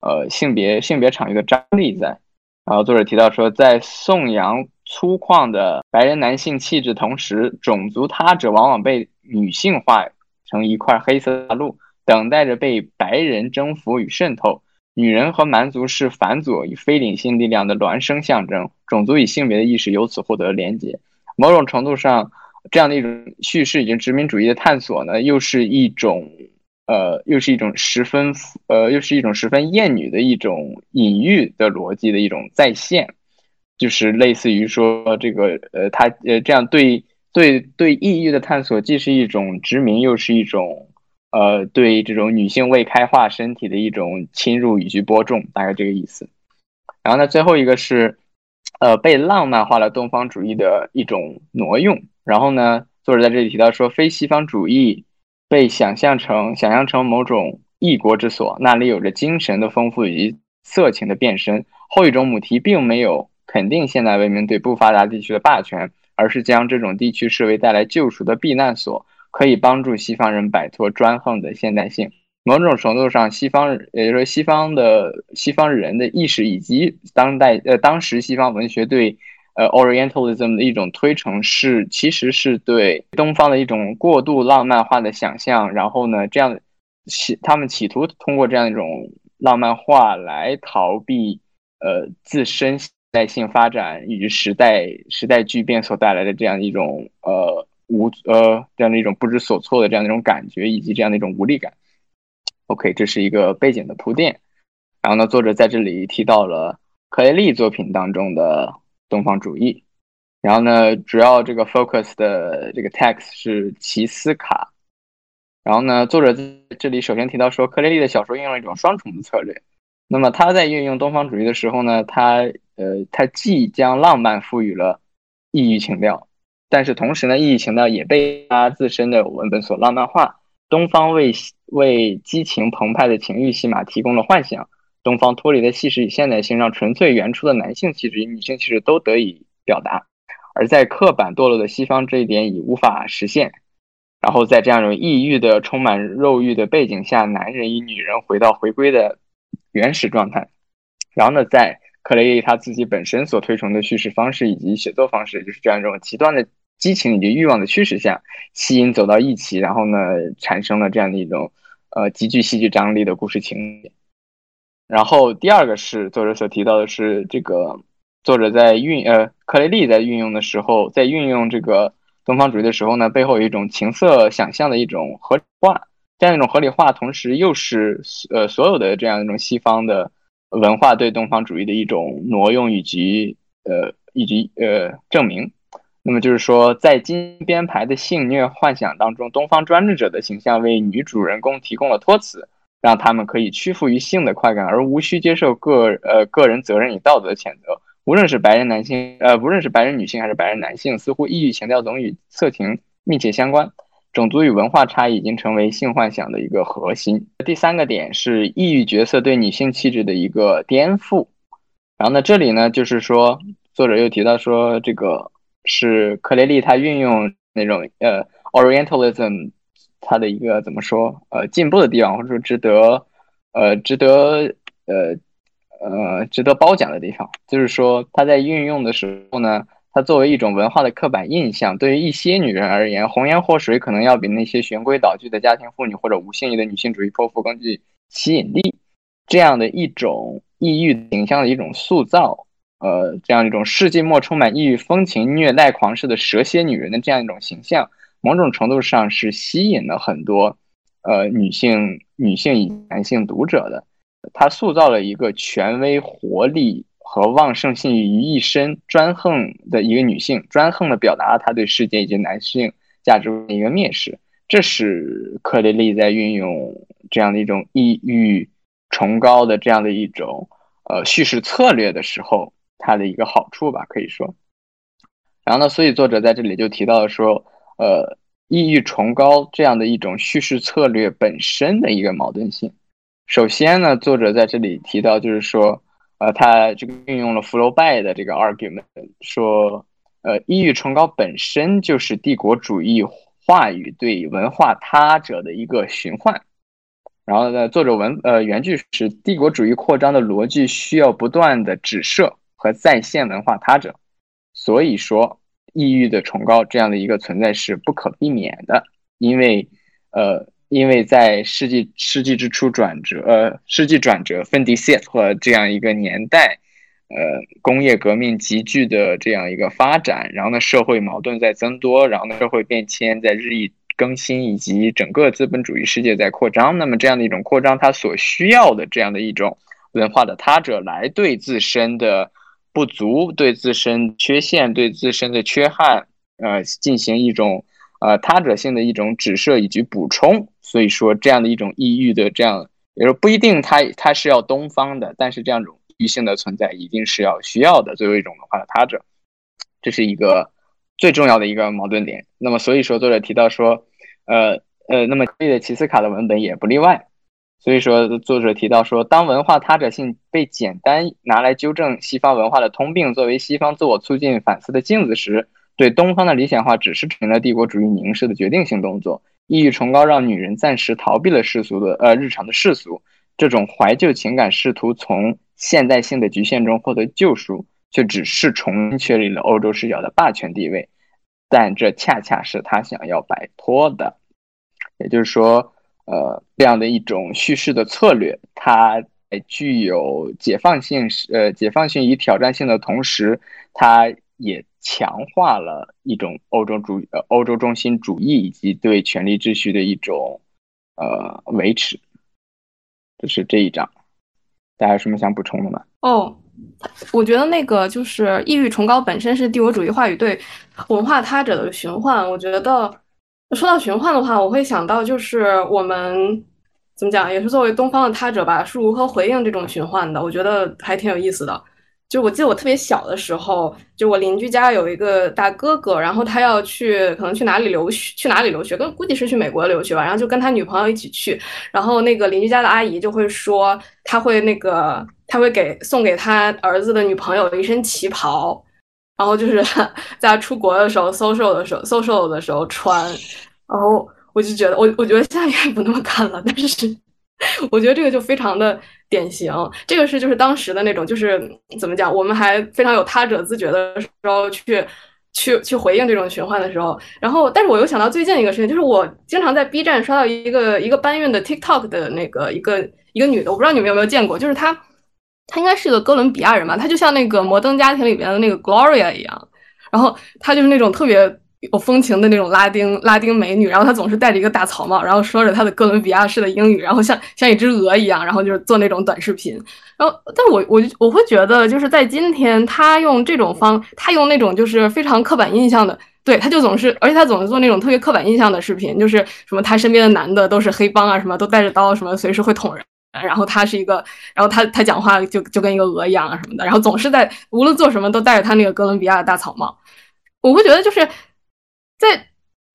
呃性别性别场域的张力在。然后作者提到说，在颂扬粗犷的白人男性气质同时，种族他者往往被女性化成一块黑色大陆，等待着被白人征服与渗透。女人和蛮族是反左与非理性力量的孪生象征，种族与性别的意识由此获得了连接。某种程度上。这样的一种叙事以及殖民主义的探索呢，又是一种，呃，又是一种十分，呃，又是一种十分厌女的一种隐喻的逻辑的一种再现，就是类似于说这个，呃，他呃这样对对对异域的探索，既是一种殖民，又是一种，呃，对这种女性未开化身体的一种侵入以及播种，大概这个意思。然后呢，最后一个是，呃，被浪漫化了东方主义的一种挪用。然后呢，作者在这里提到说，非西方主义被想象成想象成某种异国之所，那里有着精神的丰富以及色情的变身。后一种母题并没有肯定现代文明对不发达地区的霸权，而是将这种地区视为带来救赎的避难所，可以帮助西方人摆脱专横的现代性。某种程度上，西方也就是说西方的西方人的意识以及当代呃当时西方文学对。呃，Orientalism 的一种推崇是，其实是对东方的一种过度浪漫化的想象。然后呢，这样企他们企图通过这样一种浪漫化来逃避呃自身现代性发展与时代时代巨变所带来的这样一种呃无呃这样的一种不知所措的这样的一种感觉，以及这样的一种无力感。OK，这是一个背景的铺垫。然后呢，作者在这里提到了克雷利作品当中的东方主义。然后呢，主要这个 focus 的这个 text 是齐斯卡。然后呢，作者在这里首先提到说，克雷利的小说运用了一种双重的策略。那么他在运用东方主义的时候呢，他呃，他既将浪漫赋予了异域情调，但是同时呢，疫情呢也被他自身的文本所浪漫化。东方为为激情澎湃的情欲戏码提供了幻想，东方脱离的气势与现代性，让纯粹原初的男性气质与女性气质都得以表达。而在刻板堕落的西方，这一点已无法实现。然后在这样一种异域的、充满肉欲的背景下，男人与女人回到回归的原始状态。然后呢，在克雷利他自己本身所推崇的叙事方式以及写作方式，就是这样一种极端的激情以及欲望的驱使下，吸引走到一起，然后呢，产生了这样的一种呃极具戏剧张力的故事情节。然后第二个是作者所提到的是这个。作者在运呃，克雷利在运用的时候，在运用这个东方主义的时候呢，背后有一种情色想象的一种合理化，这样一种合理化，同时又是呃所有的这样一种西方的文化对东方主义的一种挪用以及呃以及呃证明。那么就是说，在金编排的性虐幻想当中，东方专制者的形象为女主人公提供了托词，让他们可以屈服于性的快感，而无需接受个呃个人责任与道德谴责。无论是白人男性，呃，无论是白人女性还是白人男性，似乎异域情调总与色情密切相关。种族与文化差异已经成为性幻想的一个核心。第三个点是异域角色对女性气质的一个颠覆。然后呢，这里呢，就是说作者又提到说，这个是克雷利他运用那种呃 Orientalism，他的一个怎么说呃进步的地方，或者说值得呃值得呃。呃，值得褒奖的地方，就是说他在运用的时候呢，它作为一种文化的刻板印象，对于一些女人而言，红颜祸水可能要比那些循规蹈矩的家庭妇女或者无性欲的女性主义泼妇更具吸引力。这样的一种异域形象的一种塑造，呃，这样一种世纪末充满异域风情、虐待狂式的蛇蝎女人的这样一种形象，某种程度上是吸引了很多呃女性、女性以男性读者的。他塑造了一个权威、活力和旺盛性于一身、专横的一个女性，专横的表达了她对世界以及男性价值的一个蔑视。这是克雷利在运用这样的一种异域崇高的这样的一种呃叙事策略的时候，它的一个好处吧，可以说。然后呢，所以作者在这里就提到了说，呃，异域崇高这样的一种叙事策略本身的一个矛盾性。首先呢，作者在这里提到，就是说，呃，他这个运用了福楼拜的这个 argument，说，呃，异域崇高本身就是帝国主义话语对文化他者的一个循环。然后呢，作者文呃原句是帝国主义扩张的逻辑需要不断的指涉和再现文化他者，所以说，异域的崇高这样的一个存在是不可避免的，因为，呃。因为在世纪世纪之初转折，呃，世纪转折分 d set 和这样一个年代，呃，工业革命急剧的这样一个发展，然后呢，社会矛盾在增多，然后呢，社会变迁在日益更新，以及整个资本主义世界在扩张。那么这样的一种扩张，它所需要的这样的一种文化的他者，来对自身的不足、对自身缺陷、对自身的缺憾，呃，进行一种。呃，他者性的一种指涉以及补充，所以说这样的一种异域的这样，也说不一定它它是要东方的，但是这样一种异性的存在一定是要需要的，作为一种文化的他者，这是一个最重要的一个矛盾点。那么所以说作者提到说，呃呃，那么这个齐斯卡的文本也不例外。所以说作者提到说，当文化他者性被简单拿来纠正西方文化的通病，作为西方自我促进反思的镜子时。对东方的理想化只是成了帝国主义凝视的决定性动作，意欲崇高让女人暂时逃避了世俗的呃日常的世俗，这种怀旧情感试图从现代性的局限中获得救赎，却只是重新确立了欧洲视角的霸权地位，但这恰恰是他想要摆脱的，也就是说，呃，这样的一种叙事的策略，它具有解放性，呃，解放性与挑战性的同时，它也强化了一种欧洲主呃欧洲中心主义以及对权力秩序的一种呃维持。这是这一章，大家有什么想补充的吗？哦，我觉得那个就是异域崇高本身是帝国主义话语对文化他者的循环。我觉得说到循环的话，我会想到就是我们。怎么讲，也是作为东方的他者吧，是如何回应这种循环的？我觉得还挺有意思的。就我记得我特别小的时候，就我邻居家有一个大哥哥，然后他要去，可能去哪里留学，去哪里留学，跟估计是去美国留学吧。然后就跟他女朋友一起去，然后那个邻居家的阿姨就会说，他会那个，他会给送给他儿子的女朋友一身旗袍，然后就是 在出国的时候，social 的时候，social 的时候穿，然后。我就觉得，我我觉得现在应该不那么干了，但是我觉得这个就非常的典型。这个是就是当时的那种，就是怎么讲，我们还非常有他者自觉的时候去去去回应这种循环的时候。然后，但是我又想到最近一个事情，就是我经常在 B 站刷到一个一个搬运的 TikTok 的那个一个一个女的，我不知道你们有没有见过，就是她，他应该是个哥伦比亚人吧，他就像那个摩登家庭里边的那个 Gloria 一样，然后他就是那种特别。有风情的那种拉丁拉丁美女，然后他总是戴着一个大草帽，然后说着他的哥伦比亚式的英语，然后像像一只鹅一样，然后就是做那种短视频。然后，但我我我会觉得，就是在今天，他用这种方，他用那种就是非常刻板印象的，对，他就总是，而且他总是做那种特别刻板印象的视频，就是什么他身边的男的都是黑帮啊，什么都带着刀，什么随时会捅人，然后他是一个，然后他他讲话就就跟一个鹅一样啊什么的，然后总是在无论做什么都戴着他那个哥伦比亚的大草帽。我会觉得就是。在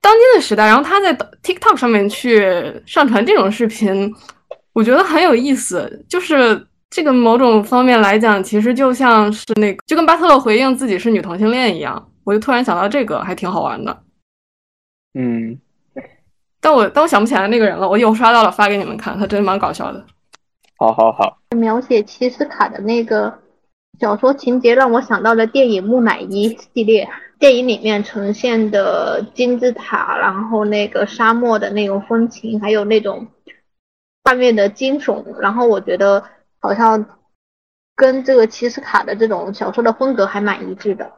当今的时代，然后他在 TikTok 上面去上传这种视频，我觉得很有意思。就是这个某种方面来讲，其实就像是那个，就跟巴特勒回应自己是女同性恋一样。我就突然想到这个，还挺好玩的。嗯，但我但我想不起来那个人了。我有刷到了，发给你们看，他真的蛮搞笑的。好好好，描写齐斯卡的那个小说情节，让我想到了电影《木乃伊》系列。电影里面呈现的金字塔，然后那个沙漠的那种风情，还有那种画面的惊悚，然后我觉得好像跟这个奇斯卡的这种小说的风格还蛮一致的。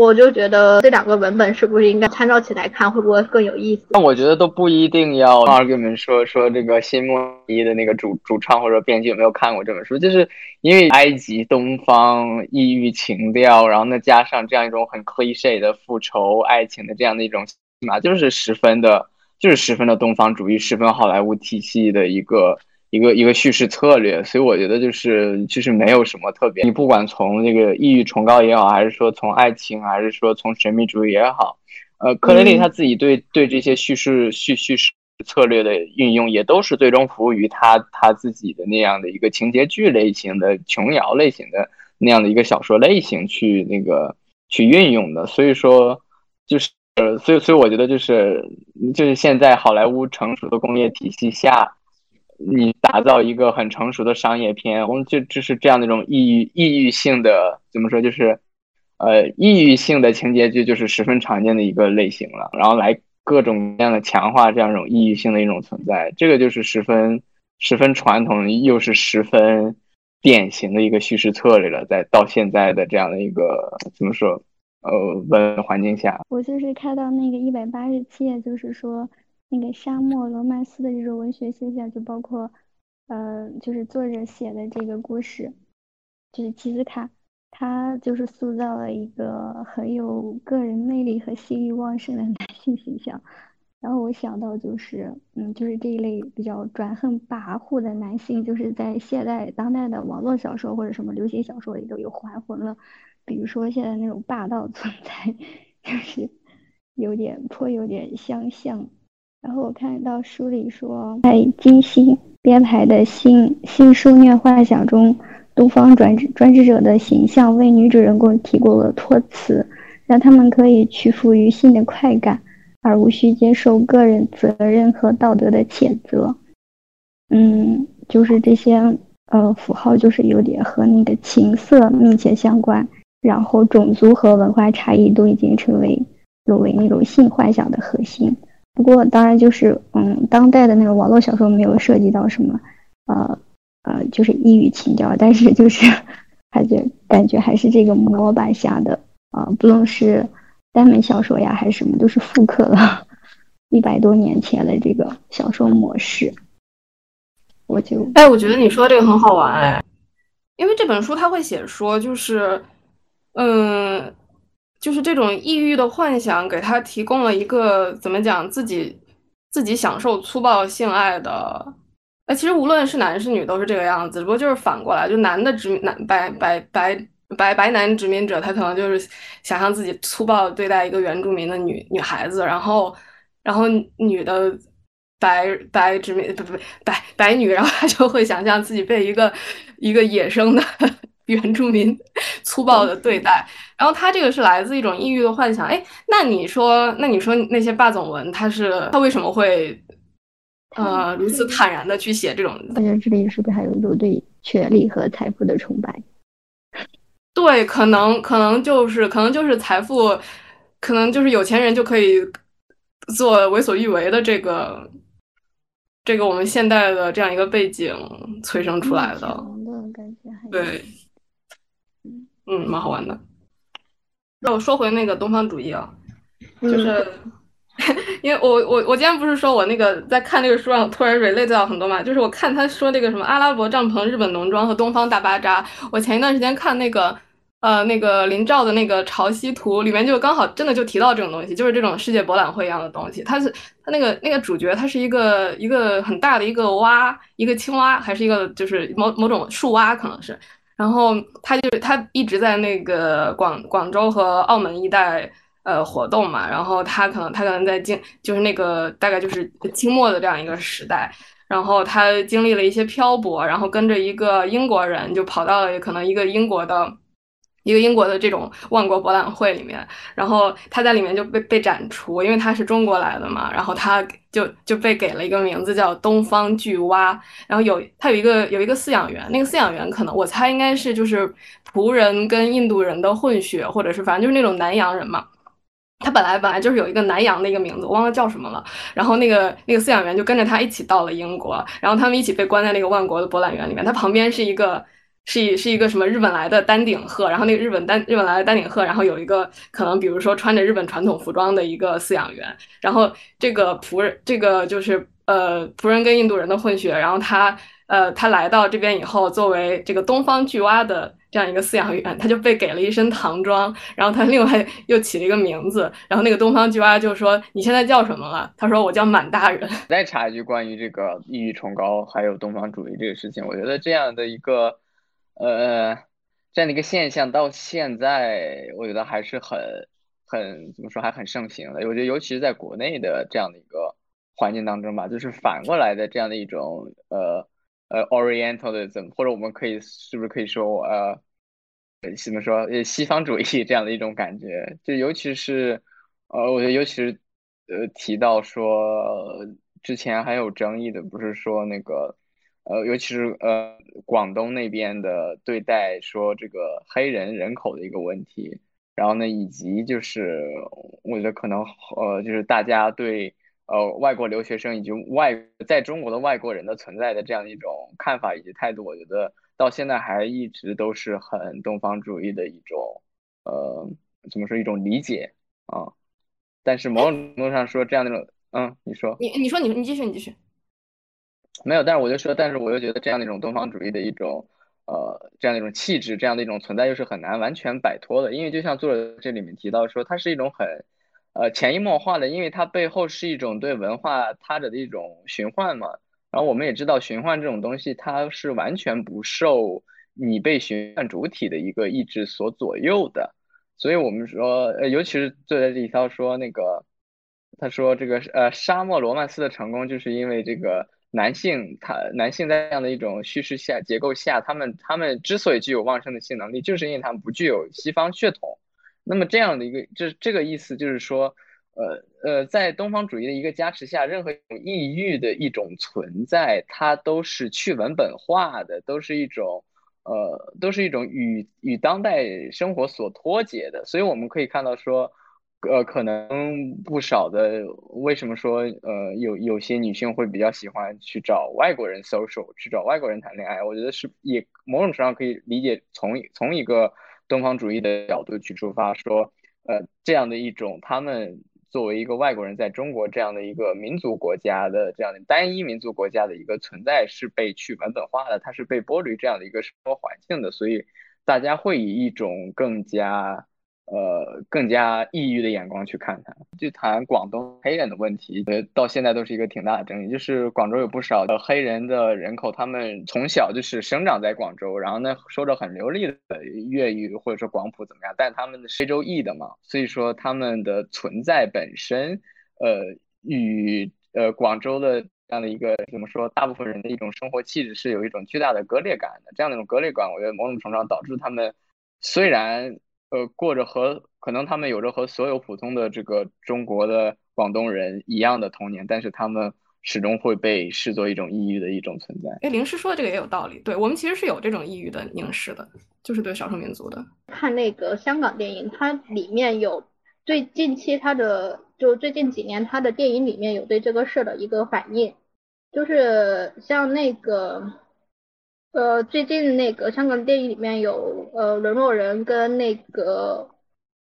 我就觉得这两个文本是不是应该参照起来看，会不会更有意思？那我觉得都不一定要。二给你们说说这个新莫伊的那个主主创或者编剧有没有看过这本书？就是因为埃及东方异域情调，然后呢加上这样一种很 cliche 的复仇爱情的这样的一种嘛，就是十分的，就是十分的东方主义，十分好莱坞体系的一个。一个一个叙事策略，所以我觉得就是就是没有什么特别。你不管从那个抑郁崇高也好，还是说从爱情，还是说从神秘主义也好，呃，克雷利他自己对对这些叙事叙叙事策略的运用，也都是最终服务于他他自己的那样的一个情节剧类型的琼瑶类型的那样的一个小说类型去那个去运用的。所以说，就是呃，所以所以我觉得就是就是现在好莱坞成熟的工业体系下。你打造一个很成熟的商业片，我们就就是这样的一种抑郁抑郁性的，怎么说就是，呃，抑郁性的情节剧就是十分常见的一个类型了。然后来各种各样的强化这样一种抑郁性的一种存在，这个就是十分十分传统，又是十分典型的一个叙事策略了。在到现在的这样的一个怎么说，呃，文环境下，我就是看到那个一百八十七页，就是说。那个沙漠罗曼斯的这种文学现象，就包括，呃，就是作者写的这个故事，就是吉斯卡，他就是塑造了一个很有个人魅力和性欲旺盛的男性形象。然后我想到就是，嗯，就是这一类比较专横跋扈的男性，就是在现代当代的网络小说或者什么流行小说里都有还魂了。比如说现在那种霸道存在，就是有点颇有点相像。然后我看到书里说，在精心编排的新新书虐幻想中，东方专制专制者的形象为女主人公提供了托词，让他们可以屈服于性的快感，而无需接受个人责任和道德的谴责。嗯，就是这些呃符号，就是有点和那个情色密切相关。然后种族和文化差异都已经成为作为那种性幻想的核心。不过，当然就是，嗯，当代的那个网络小说没有涉及到什么，呃，呃，就是异域情调，但是就是还觉感觉还是这个模板下的啊，不论是耽美小说呀还是什么，都是复刻了一百多年前的这个小说模式。我就哎，我觉得你说这个很好玩哎，因为这本书他会写说，就是嗯，就是这种抑郁的幻想给他提供了一个怎么讲自己自己享受粗暴性爱的。哎，其实无论是男是女都是这个样子，只不过就是反过来，就男的殖男白白白白白男殖民者，他可能就是想象自己粗暴对待一个原住民的女女孩子，然后然后女的白白殖民不不白白女，然后她就会想象自己被一个一个野生的原住民粗暴的对待，然后他这个是来自一种抑郁的幻想。哎，那你说那你说那些霸总文，他是他为什么会？呃，如此坦然的去写这种，我觉得这里是不是还有一种对权力和财富的崇拜？对，可能可能就是可能就是财富，可能就是有钱人就可以做为所欲为的这个这个我们现代的这样一个背景催生出来的。对，嗯，蛮好玩的。那我说回那个东方主义啊，就是。因为我我我今天不是说我那个在看那个书上突然 relate 到很多嘛，就是我看他说那个什么阿拉伯帐篷、日本农庄和东方大巴扎。我前一段时间看那个呃那个林兆的那个潮汐图，里面就刚好真的就提到这种东西，就是这种世界博览会一样的东西。它是它那个那个主角，它是一个一个很大的一个蛙，一个青蛙，还是一个就是某某种树蛙可能是。然后他就是他一直在那个广广州和澳门一带。呃，活动嘛，然后他可能他可能在经就是那个大概就是清末的这样一个时代，然后他经历了一些漂泊，然后跟着一个英国人就跑到了可能一个英国的，一个英国的这种万国博览会里面，然后他在里面就被被展出，因为他是中国来的嘛，然后他就就被给了一个名字叫东方巨蛙，然后有他有一个有一个饲养员，那个饲养员可能我猜应该是就是仆人跟印度人的混血，或者是反正就是那种南洋人嘛。他本来本来就是有一个南洋的一个名字，我忘了叫什么了。然后那个那个饲养员就跟着他一起到了英国，然后他们一起被关在那个万国的博览园里面。他旁边是一个是一是一个什么日本来的丹顶鹤，然后那个日本丹日本来的丹顶鹤，然后有一个可能比如说穿着日本传统服装的一个饲养员，然后这个仆人这个就是呃仆人跟印度人的混血，然后他呃他来到这边以后，作为这个东方巨蛙的。这样一个饲养员，他就被给了一身唐装，然后他另外 又起了一个名字，然后那个东方巨蛙就说：“你现在叫什么了？”他说：“我叫满大人。”再插一句关于这个异域崇高还有东方主义这个事情，我觉得这样的一个呃这样的一个现象到现在，我觉得还是很很怎么说还很盛行的。我觉得尤其是在国内的这样的一个环境当中吧，就是反过来的这样的一种呃。呃，Orientalism，或者我们可以是不是可以说呃，怎么说呃，西方主义这样的一种感觉？就尤其是呃，我觉得尤其是呃，提到说之前还有争议的，不是说那个呃，尤其是呃，广东那边的对待说这个黑人人口的一个问题，然后呢，以及就是我觉得可能呃，就是大家对。呃，外国留学生以及外在中国的外国人的存在的这样一种看法以及态度，我觉得到现在还一直都是很东方主义的一种，呃，怎么说一种理解啊？但是某种程度上说，这样的种，嗯，你说，你你说你你继续你继续，没有，但是我就说，但是我又觉得这样的一种东方主义的一种，呃，这样的一种气质，这样的一种存在，又是很难完全摆脱的，因为就像作者这里面提到说，它是一种很。呃，潜移默化的，因为它背后是一种对文化他者的一种循环嘛。然后我们也知道，循环这种东西，它是完全不受你被循环主体的一个意志所左右的。所以我们说，呃，尤其是作者李涛说那个，他说这个呃沙漠罗曼斯的成功，就是因为这个男性他男性在这样的一种叙事下结构下，他们他们之所以具有旺盛的性能力，就是因为他们不具有西方血统。那么这样的一个，这这个意思就是说，呃呃，在东方主义的一个加持下，任何一种异域的一种存在，它都是去文本化的，都是一种，呃，都是一种与与当代生活所脱节的。所以我们可以看到说，呃，可能不少的，为什么说呃有有些女性会比较喜欢去找外国人 social，去找外国人谈恋爱？我觉得是也某种程度上可以理解，从从一个东方主义的角度去出发，说呃这样的一种他们作为一个外国人在中国这样的一个民族国家的这样的单一民族国家的一个存在是被去文本化的，它是被剥离这样的一个生活环境的，所以大家会以一种更加。呃，更加抑郁的眼光去看它。就谈广东黑人的问题，呃，到现在都是一个挺大的争议。就是广州有不少的黑人的人口，他们从小就是生长在广州，然后呢，说着很流利的粤语或者说广普怎么样？但他们的非洲裔的嘛，所以说他们的存在本身，呃，与呃广州的这样的一个怎么说，大部分人的一种生活气质是有一种巨大的割裂感的。这样的一种割裂感，我觉得某种程度上导致他们虽然。呃，过着和可能他们有着和所有普通的这个中国的广东人一样的童年，但是他们始终会被视作一种抑郁的一种存在。哎，灵师说的这个也有道理，对我们其实是有这种抑郁的凝视的，就是对少数民族的。看那个香港电影，它里面有最近期它的就最近几年它的电影里面有对这个事的一个反应，就是像那个。呃，最近那个香港电影里面有呃沦落人跟那个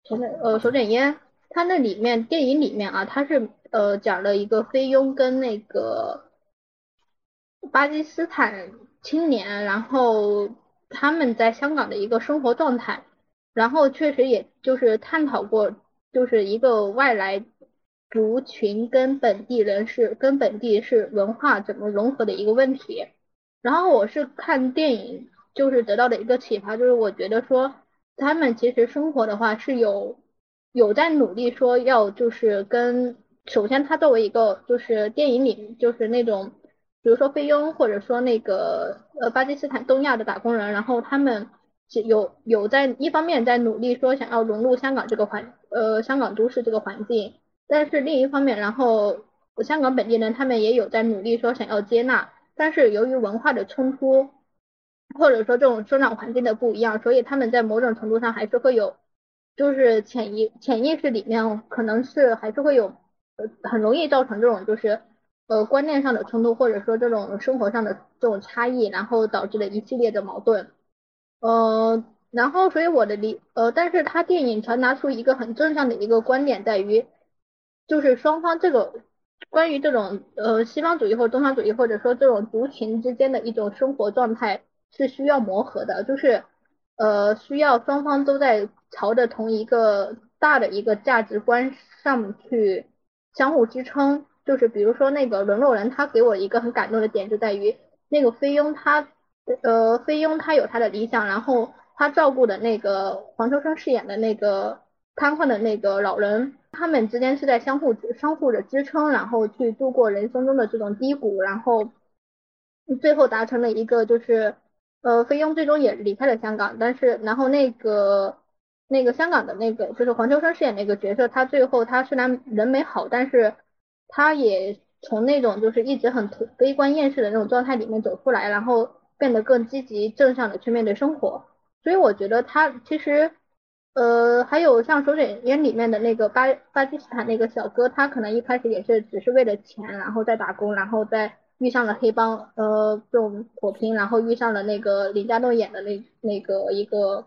什么呃手卷烟，他那里面电影里面啊，他是呃讲了一个菲佣跟那个巴基斯坦青年，然后他们在香港的一个生活状态，然后确实也就是探讨过，就是一个外来族群跟本地人是跟本地是文化怎么融合的一个问题。然后我是看电影，就是得到的一个启发，就是我觉得说他们其实生活的话是有有在努力说要就是跟首先他作为一个就是电影里就是那种比如说菲佣或者说那个呃巴基斯坦东亚的打工人，然后他们有有在一方面在努力说想要融入香港这个环呃香港都市这个环境，但是另一方面，然后香港本地人他们也有在努力说想要接纳。但是由于文化的冲突，或者说这种生长环境的不一样，所以他们在某种程度上还是会有，就是潜意潜意识里面可能是还是会有，呃，很容易造成这种就是呃观念上的冲突，或者说这种生活上的这种差异，然后导致了一系列的矛盾。呃，然后所以我的理呃，但是他电影传达出一个很正向的一个观点在于，就是双方这个。关于这种呃西方主义或者东方主义，或者说这种族群之间的一种生活状态是需要磨合的，就是呃需要双方都在朝着同一个大的一个价值观上去相互支撑。就是比如说那个沦落人，他给我一个很感动的点就在于那个菲佣，他呃菲佣他有他的理想，然后他照顾的那个黄秋生饰演的那个瘫痪的那个老人。他们之间是在相互相互的支撑，然后去度过人生中的这种低谷，然后最后达成了一个就是，呃，菲佣最终也离开了香港，但是然后那个那个香港的那个就是黄秋生饰演那个角色，他最后他虽然人没好，但是他也从那种就是一直很悲观厌世的那种状态里面走出来，然后变得更积极正向的去面对生活，所以我觉得他其实。呃，还有像《手卷烟》里面的那个巴巴基斯坦那个小哥，他可能一开始也是只是为了钱，然后再打工，然后再遇上了黑帮，呃，这种火拼，然后遇上了那个林家栋演的那那个一个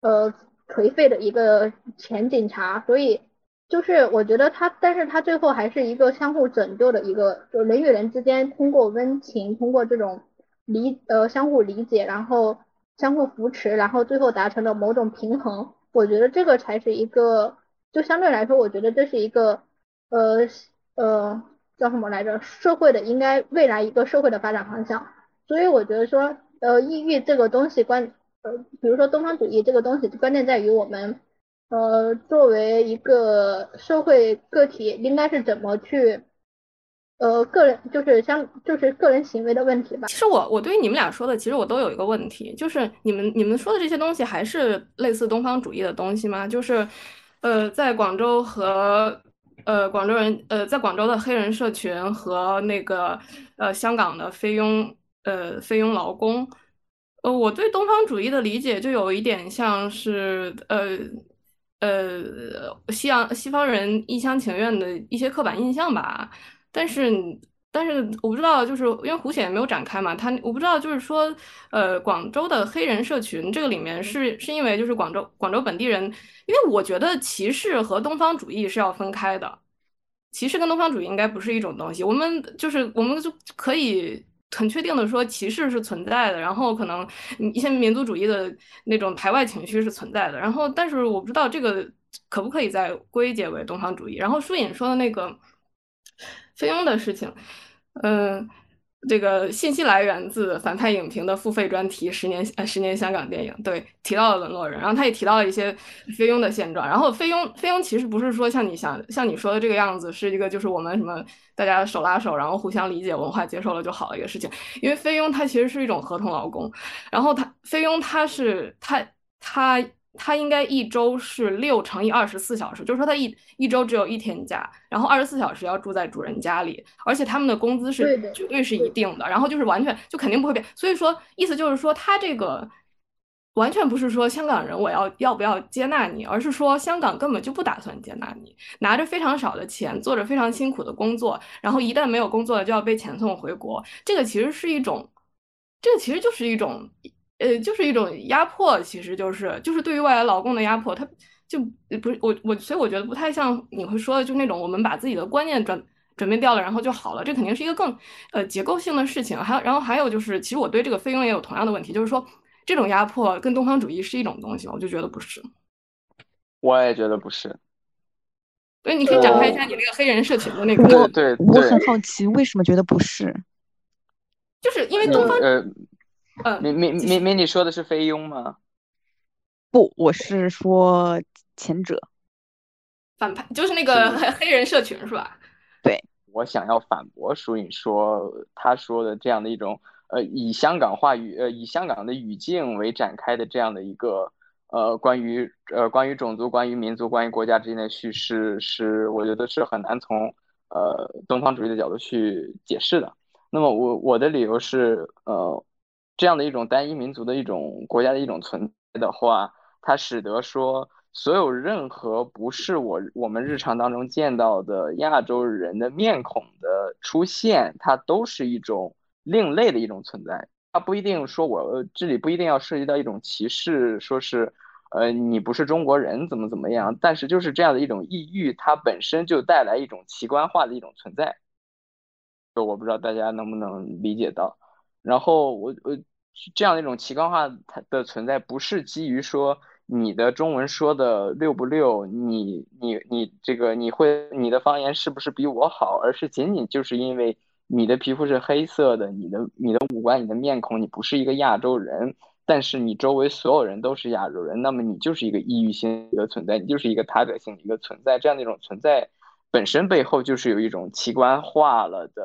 呃颓废的一个前警察，所以就是我觉得他，但是他最后还是一个相互拯救的一个，就人与人之间通过温情，通过这种理呃相互理解，然后相互扶持，然后最后达成了某种平衡。我觉得这个才是一个，就相对来说，我觉得这是一个，呃呃，叫什么来着？社会的应该未来一个社会的发展方向。所以我觉得说，呃，抑郁这个东西关，呃，比如说东方主义这个东西，关键在于我们，呃，作为一个社会个体，应该是怎么去。呃，个人就是相就是个人行为的问题吧。其实我我对于你们俩说的，其实我都有一个问题，就是你们你们说的这些东西还是类似东方主义的东西吗？就是，呃，在广州和呃广州人呃在广州的黑人社群和那个呃香港的菲佣呃菲佣劳工，呃，我对东方主义的理解就有一点像是呃呃西洋西方人一厢情愿的一些刻板印象吧。但是但是我不知道，就是因为胡显没有展开嘛，他我不知道就是说，呃，广州的黑人社群这个里面是是因为就是广州广州本地人，因为我觉得歧视和东方主义是要分开的。歧视跟东方主义应该不是一种东西，我们就是我们就可以很确定的说，歧视是存在的，然后可能一些民族主义的那种排外情绪是存在的，然后但是我不知道这个可不可以再归结为东方主义。然后舒颖说的那个菲佣的事情，嗯。这个信息来源自反派影评的付费专题《十年呃十年香港电影》，对提到了沦落人，然后他也提到了一些菲佣的现状。然后菲佣菲佣其实不是说像你想像你说的这个样子，是一个就是我们什么大家手拉手，然后互相理解文化接受了就好了一个事情。因为菲佣他其实是一种合同劳工，然后他菲佣他是他他。他应该一周是六乘以二十四小时，就是说他一一周只有一天假，然后二十四小时要住在主人家里，而且他们的工资是绝对是一定的，然后就是完全就肯定不会变。所以说，意思就是说，他这个完全不是说香港人我要要不要接纳你，而是说香港根本就不打算接纳你，拿着非常少的钱，做着非常辛苦的工作，然后一旦没有工作了就要被遣送回国。这个其实是一种，这个其实就是一种。呃，就是一种压迫，其实就是就是对于外来劳工的压迫，他就不是我我，所以我觉得不太像你会说的，就那种我们把自己的观念转转变掉了，然后就好了，这肯定是一个更呃结构性的事情。还有，然后还有就是，其实我对这个菲佣也有同样的问题，就是说这种压迫跟东方主义是一种东西吗？我就觉得不是。我也觉得不是。所以你可以展开一下你那个黑人社群的那个。对对，我很好奇为什么觉得不是，就是因为东方呃。嗯，美美美美，你说的是菲佣吗？不，我是说前者，反派就是那个黑人社群是吧？对，我想要反驳舒颖说他说的这样的一种呃以香港话语呃以香港的语境为展开的这样的一个呃关于呃关于种族关于民族关于国家之间的叙事是我觉得是很难从呃东方主义的角度去解释的。那么我我的理由是呃。这样的一种单一民族的一种国家的一种存在的话，它使得说所有任何不是我我们日常当中见到的亚洲人的面孔的出现，它都是一种另类的一种存在。它不一定说我这里不一定要涉及到一种歧视，说是呃你不是中国人怎么怎么样，但是就是这样的一种抑郁，它本身就带来一种奇观化的一种存在。就我不知道大家能不能理解到。然后我我这样的一种奇观化它的存在，不是基于说你的中文说的溜不溜，你你你这个你会你的方言是不是比我好，而是仅仅就是因为你的皮肤是黑色的，你的你的五官你的面孔你不是一个亚洲人，但是你周围所有人都是亚洲人，那么你就是一个异域性的存在，你就是一个他者性的一个存在，这样的一种存在本身背后就是有一种奇观化了的，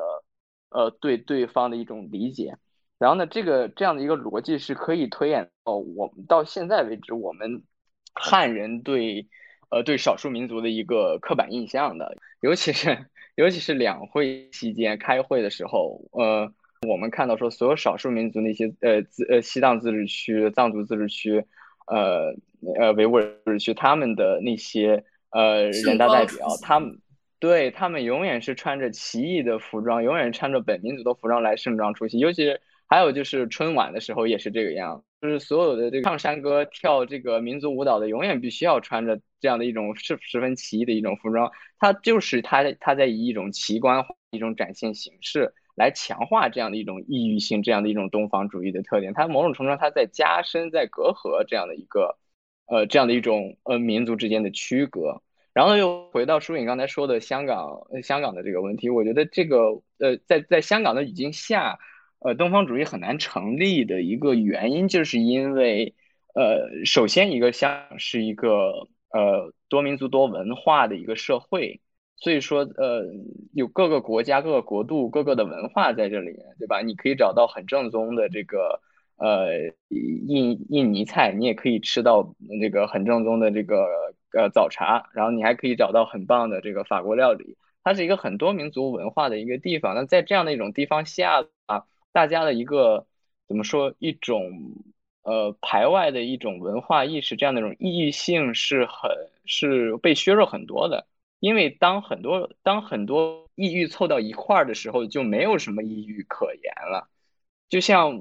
呃对对方的一种理解。然后呢，这个这样的一个逻辑是可以推演到我们到现在为止，我们汉人对呃对少数民族的一个刻板印象的，尤其是尤其是两会期间开会的时候，呃，我们看到说所有少数民族那些呃自呃西藏自治区、藏族自治区、呃呃维吾尔自治区他们的那些呃人大代表，他们对他们永远是穿着奇异的服装，永远穿着本民族的服装来盛装出席，尤其是。还有就是春晚的时候也是这个样，就是所有的这个唱山歌、跳这个民族舞蹈的，永远必须要穿着这样的一种十十分奇异的一种服装。它就是它，它在以一种奇观、一种展现形式来强化这样的一种异域性、这样的一种东方主义的特点。它某种程度上，它在加深、在隔阂这样的一个，呃，这样的一种呃民族之间的区隔。然后又回到舒颖刚才说的香港，香港的这个问题，我觉得这个呃，在在香港的语境下。呃，东方主义很难成立的一个原因，就是因为，呃，首先一个像是一个呃多民族多文化的一个社会，所以说呃有各个国家、各个国度、各个的文化在这里面，对吧？你可以找到很正宗的这个呃印印尼菜，你也可以吃到那个很正宗的这个呃早茶，然后你还可以找到很棒的这个法国料理，它是一个很多民族文化的一个地方。那在这样的一种地方下啊。大家的一个怎么说一种呃排外的一种文化意识，这样的一种异域性是很是被削弱很多的。因为当很多当很多异域凑到一块儿的时候，就没有什么异域可言了。就像，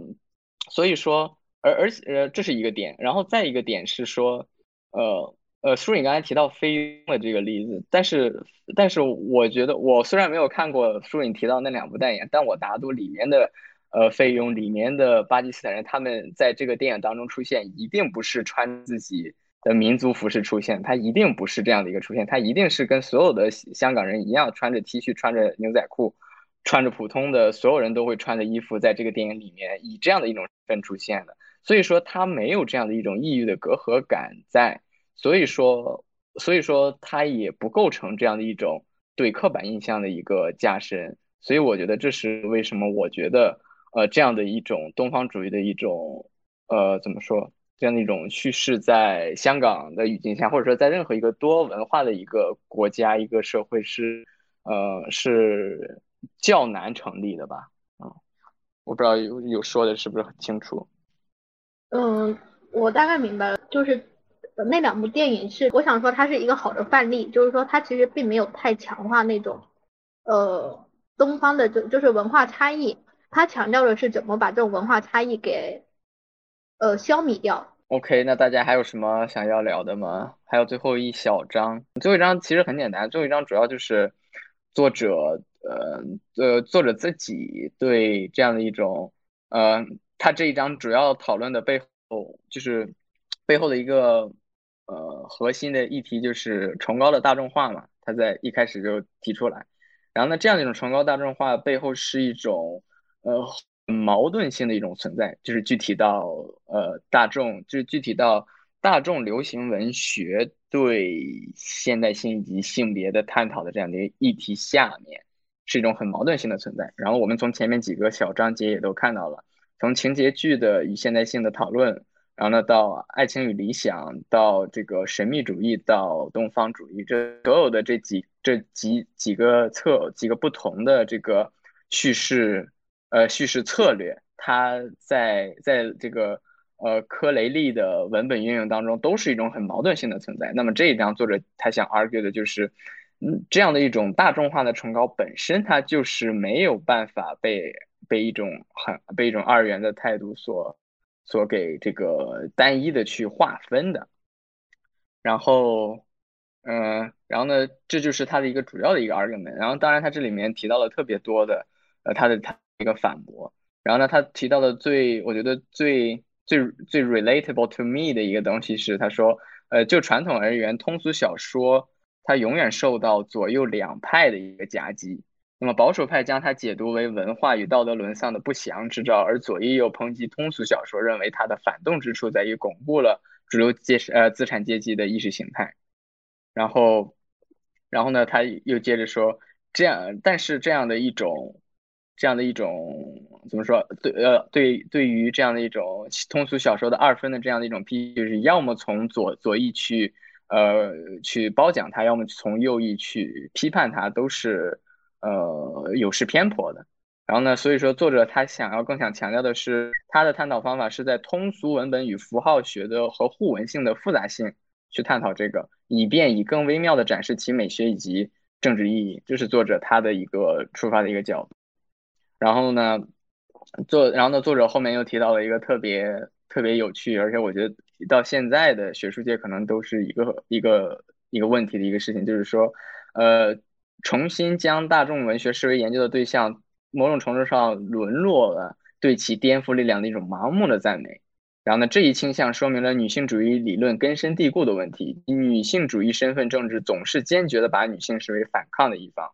所以说，而而且呃，这是一个点。然后再一个点是说，呃呃，书颖刚才提到飞佣的这个例子，但是但是我觉得，我虽然没有看过书颖提到那两部代言，但我打赌里面的呃费用里面的巴基斯坦人，他们在这个电影当中出现，一定不是穿自己。的民族服饰出现，他一定不是这样的一个出现，他一定是跟所有的香港人一样，穿着 T 恤，穿着牛仔裤，穿着普通的所有人都会穿的衣服，在这个电影里面以这样的一种身份出现的。所以说，他没有这样的一种异域的隔阂感在，所以说，所以说他也不构成这样的一种对刻板印象的一个加深。所以我觉得这是为什么我觉得，呃，这样的一种东方主义的一种，呃，怎么说？这样的一种叙事，在香港的语境下，或者说在任何一个多文化的一个国家、一个社会，是呃是较难成立的吧？嗯，我不知道有有说的是不是很清楚。嗯，我大概明白了，就是那两部电影是我想说它是一个好的范例，就是说它其实并没有太强化那种呃东方的就就是文化差异，它强调的是怎么把这种文化差异给。呃，消弭掉。OK，那大家还有什么想要聊的吗？还有最后一小章，最后一章其实很简单，最后一章主要就是作者，呃呃，作者自己对这样的一种，呃，他这一章主要讨论的背后，就是背后的一个呃核心的议题就是崇高的大众化嘛，他在一开始就提出来，然后呢，这样的一种崇高大众化背后是一种，呃。矛盾性的一种存在，就是具体到呃大众，就是具体到大众流行文学对现代性以及性别的探讨的这样的一个议题下面，是一种很矛盾性的存在。然后我们从前面几个小章节也都看到了，从情节剧的与现代性的讨论，然后呢到爱情与理想，到这个神秘主义，到东方主义，这所有的这几这几几个侧几个不同的这个叙事。呃，叙事策略，它在在这个呃科雷利的文本运用当中，都是一种很矛盾性的存在。那么这一章作者他想 argue 的就是，嗯，这样的一种大众化的崇高本身，它就是没有办法被被一种很被一种二元的态度所所给这个单一的去划分的。然后，嗯，然后呢，这就是他的一个主要的一个 argument。然后，当然他这里面提到了特别多的，呃，他的他。一个反驳，然后呢，他提到的最，我觉得最最最 relatable to me 的一个东西是，他说，呃，就传统而言，通俗小说它永远受到左右两派的一个夹击。那么保守派将它解读为文化与道德沦丧的不祥之兆，而左翼又抨击通俗小说，认为它的反动之处在于巩固了主流阶呃资产阶级的意识形态。然后，然后呢，他又接着说，这样，但是这样的一种。这样的一种怎么说？对，呃，对，对于这样的一种通俗小说的二分的这样的一种批，就是要么从左左翼去，呃，去褒奖它，要么从右翼去批判它，都是呃有失偏颇的。然后呢，所以说作者他想要更想强调的是，他的探讨方法是在通俗文本与符号学的和互文性的复杂性去探讨这个，以便以更微妙的展示其美学以及政治意义。这是作者他的一个出发的一个角度。然后呢，作然后呢，作者后面又提到了一个特别特别有趣，而且我觉得到现在的学术界可能都是一个一个一个问题的一个事情，就是说，呃，重新将大众文学视为研究的对象，某种程度上沦落了对其颠覆力量的一种盲目的赞美。然后呢，这一倾向说明了女性主义理论根深蒂固的问题，女性主义身份政治总是坚决的把女性视为反抗的一方。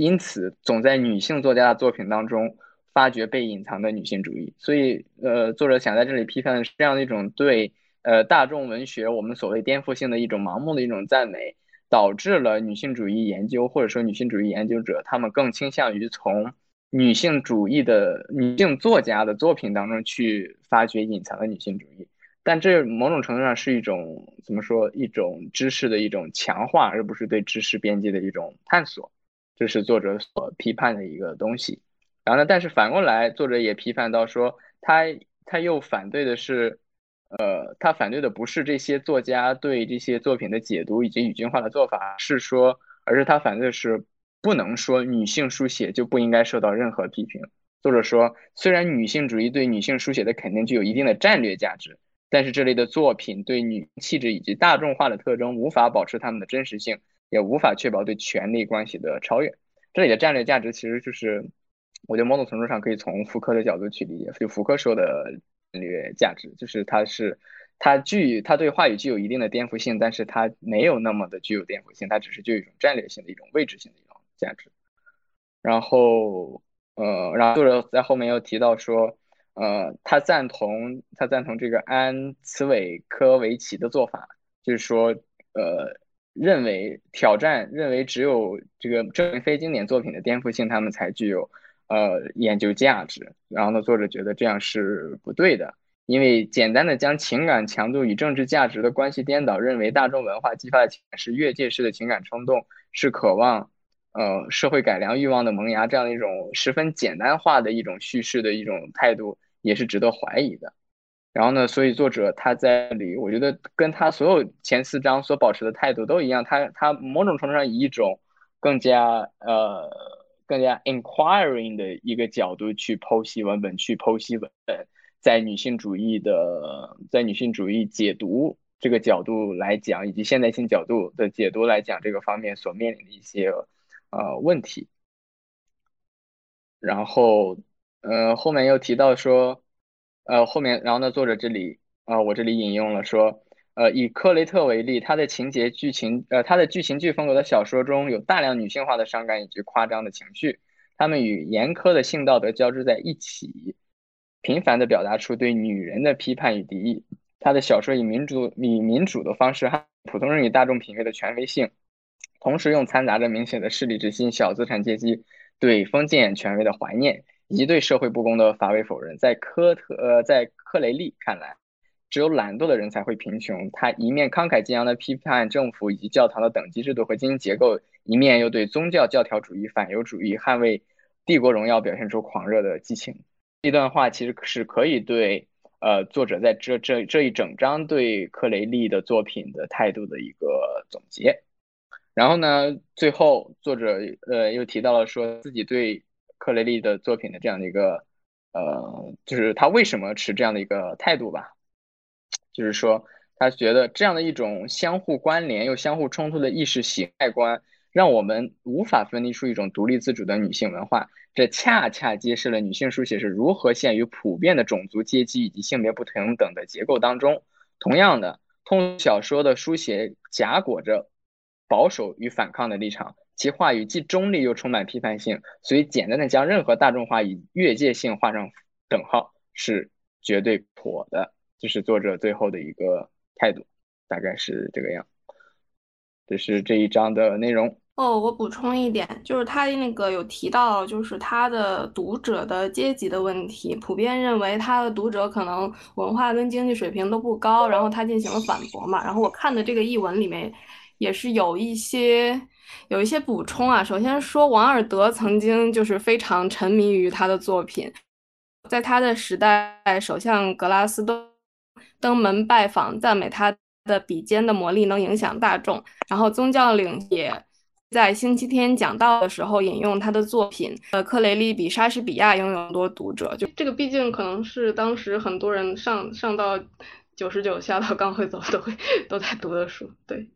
因此，总在女性作家的作品当中发掘被隐藏的女性主义。所以，呃，作者想在这里批判的是这样的一种对呃大众文学我们所谓颠覆性的一种盲目的一种赞美，导致了女性主义研究或者说女性主义研究者他们更倾向于从女性主义的女性作家的作品当中去发掘隐藏的女性主义。但这某种程度上是一种怎么说？一种知识的一种强化，而不是对知识边界的一种探索。这是作者所批判的一个东西，然后呢，但是反过来，作者也批判到说，他他又反对的是，呃，他反对的不是这些作家对这些作品的解读以及语境化的做法，是说，而是他反对的是不能说女性书写就不应该受到任何批评。作者说，虽然女性主义对女性书写的肯定具有一定的战略价值，但是这类的作品对女气质以及大众化的特征无法保持它们的真实性，也无法确保对权力关系的超越。这里的战略价值其实就是。我觉得某种程度上可以从福柯的角度去理解，就福柯说的战略价值，就是它是它具它对话语具有一定的颠覆性，但是它没有那么的具有颠覆性，它只是具有一种战略性的一种位置性的一种价值。然后呃，然后作者在后面又提到说，呃，他赞同他赞同这个安茨韦科维奇的做法，就是说呃，认为挑战认为只有这个证明非经典作品的颠覆性，他们才具有。呃，研究价值，然后呢，作者觉得这样是不对的，因为简单的将情感强度与政治价值的关系颠倒，认为大众文化激发的情感是越界式的情感冲动，是渴望呃社会改良欲望的萌芽，这样的一种十分简单化的一种叙事的一种态度，也是值得怀疑的。然后呢，所以作者他在里，我觉得跟他所有前四章所保持的态度都一样，他他某种程度上以一种更加呃。更加 inquiring 的一个角度去剖析文本，去剖析文本，在女性主义的，在女性主义解读这个角度来讲，以及现代性角度的解读来讲，这个方面所面临的一些呃问题。然后，呃，后面又提到说，呃，后面，然后呢，作者这里啊，我这里引用了说。呃，以克雷特为例，他的情节剧情，呃，他的剧情剧风格的小说中有大量女性化的伤感以及夸张的情绪，他们与严苛的性道德交织在一起，频繁地表达出对女人的批判与敌意。他的小说以民主以民主的方式和普通人与大众品味的权威性，同时用掺杂着明显的势力之心、小资产阶级对封建权威的怀念以及对社会不公的乏味否认。在科特呃，在克雷利看来。只有懒惰的人才会贫穷。他一面慷慨激昂地批判政府以及教堂的等级制度和经济结构，一面又对宗教教条主义、反犹主义、捍卫帝国荣耀表现出狂热的激情。这段话其实是可以对呃作者在这这这一整章对克雷利的作品的态度的一个总结。然后呢，最后作者呃又提到了说自己对克雷利的作品的这样的一个呃，就是他为什么持这样的一个态度吧。就是说，他觉得这样的一种相互关联又相互冲突的意识形态观，让我们无法分离出一种独立自主的女性文化。这恰恰揭示了女性书写是如何陷于普遍的种族、阶级以及性别不平等的结构当中。同样的，通小说的书写夹裹着保守与反抗的立场，其话语既中立又充满批判性，所以简单的将任何大众化与越界性画上等号是绝对妥的。这是作者最后的一个态度，大概是这个样。这是这一章的内容。哦，我补充一点，就是他那个有提到，就是他的读者的阶级的问题，普遍认为他的读者可能文化跟经济水平都不高，然后他进行了反驳嘛。然后我看的这个译文里面也是有一些有一些补充啊。首先说，王尔德曾经就是非常沉迷于他的作品，在他的时代，首相格拉斯都。登门拜访，赞美他的笔尖的魔力能影响大众。然后宗教领也在星期天讲道的时候引用他的作品。呃，克雷利比莎士比亚拥有多读者。就这个，毕竟可能是当时很多人上上到九十九，下到刚会走都会都在读的书。对。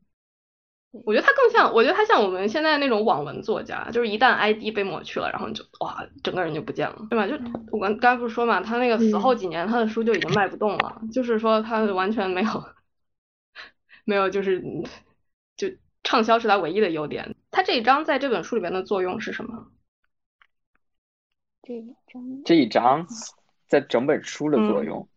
我觉得他更像，我觉得他像我们现在那种网文作家，就是一旦 ID 被抹去了，然后你就哇，整个人就不见了，对吧？就我刚刚不是说嘛，他那个死后几年，他的书就已经卖不动了，就是说他完全没有，没有，就是就畅销是他唯一的优点。他这一章在这本书里边的作用是什么？这一章，这一章在整本书的作用，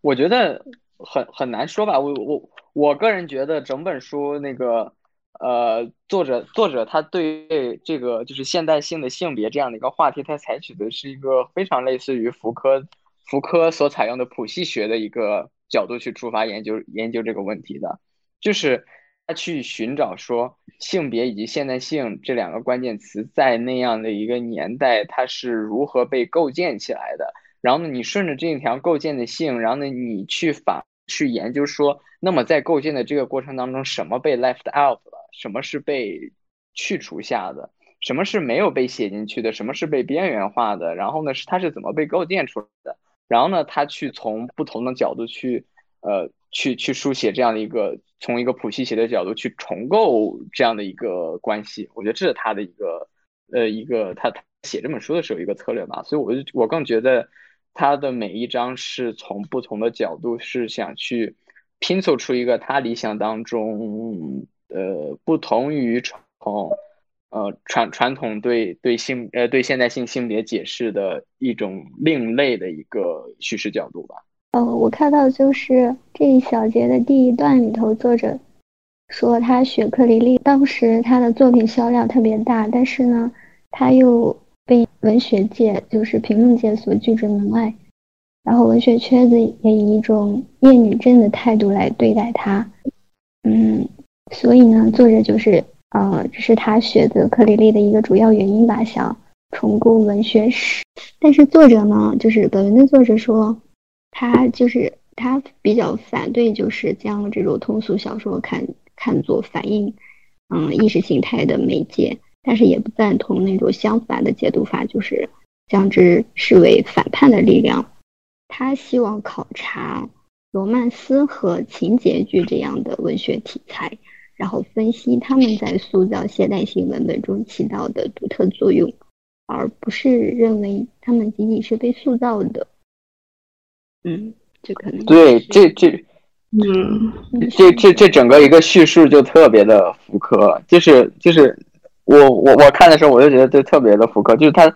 我觉得很很难说吧。我我我个人觉得整本书那个。呃，作者作者他对这个就是现代性的性别这样的一个话题，他采取的是一个非常类似于福柯福柯所采用的谱系学的一个角度去出发研究研究这个问题的，就是他去寻找说性别以及现代性这两个关键词在那样的一个年代它是如何被构建起来的，然后呢，你顺着这一条构建的性，然后呢，你去反去研究说，那么在构建的这个过程当中，什么被 left out，什么是被去除下的，什么是没有被写进去的，什么是被边缘化的，然后呢，是它是怎么被构建出来的，然后呢，他去从不同的角度去，呃，去去书写这样的一个，从一个谱系写的角度去重构这样的一个关系，我觉得这是他的一个，呃，一个他他写这本书的时候一个策略吧，所以我就我更觉得。他的每一章是从不同的角度，是想去拼凑出一个他理想当中，呃，不同于传呃传传统对对性呃对现代性性别解释的一种另类的一个叙事角度吧。呃，我看到就是这一小节的第一段里头，作者说他学克里利，当时他的作品销量特别大，但是呢，他又。被文学界，就是评论界所拒之门外，然后文学圈子也以一种厌女症的态度来对待他，嗯，所以呢，作者就是，呃，这是他选择克里利的一个主要原因吧，想重构文学史。但是作者呢，就是本文的作者说，他就是他比较反对，就是将这种通俗小说看看作反映，嗯，意识形态的媒介。但是也不赞同那种相反的解读法，就是将之视为反叛的力量。他希望考察罗曼斯和情节剧这样的文学题材，然后分析他们在塑造现代性文本中起到的独特作用，而不是认为他们仅仅是被塑造的。嗯，这可能对这这，嗯，这这这整个一个叙述就特别的复刻，就是就是。我我我看的时候，我就觉得就特别的复刻，就是它，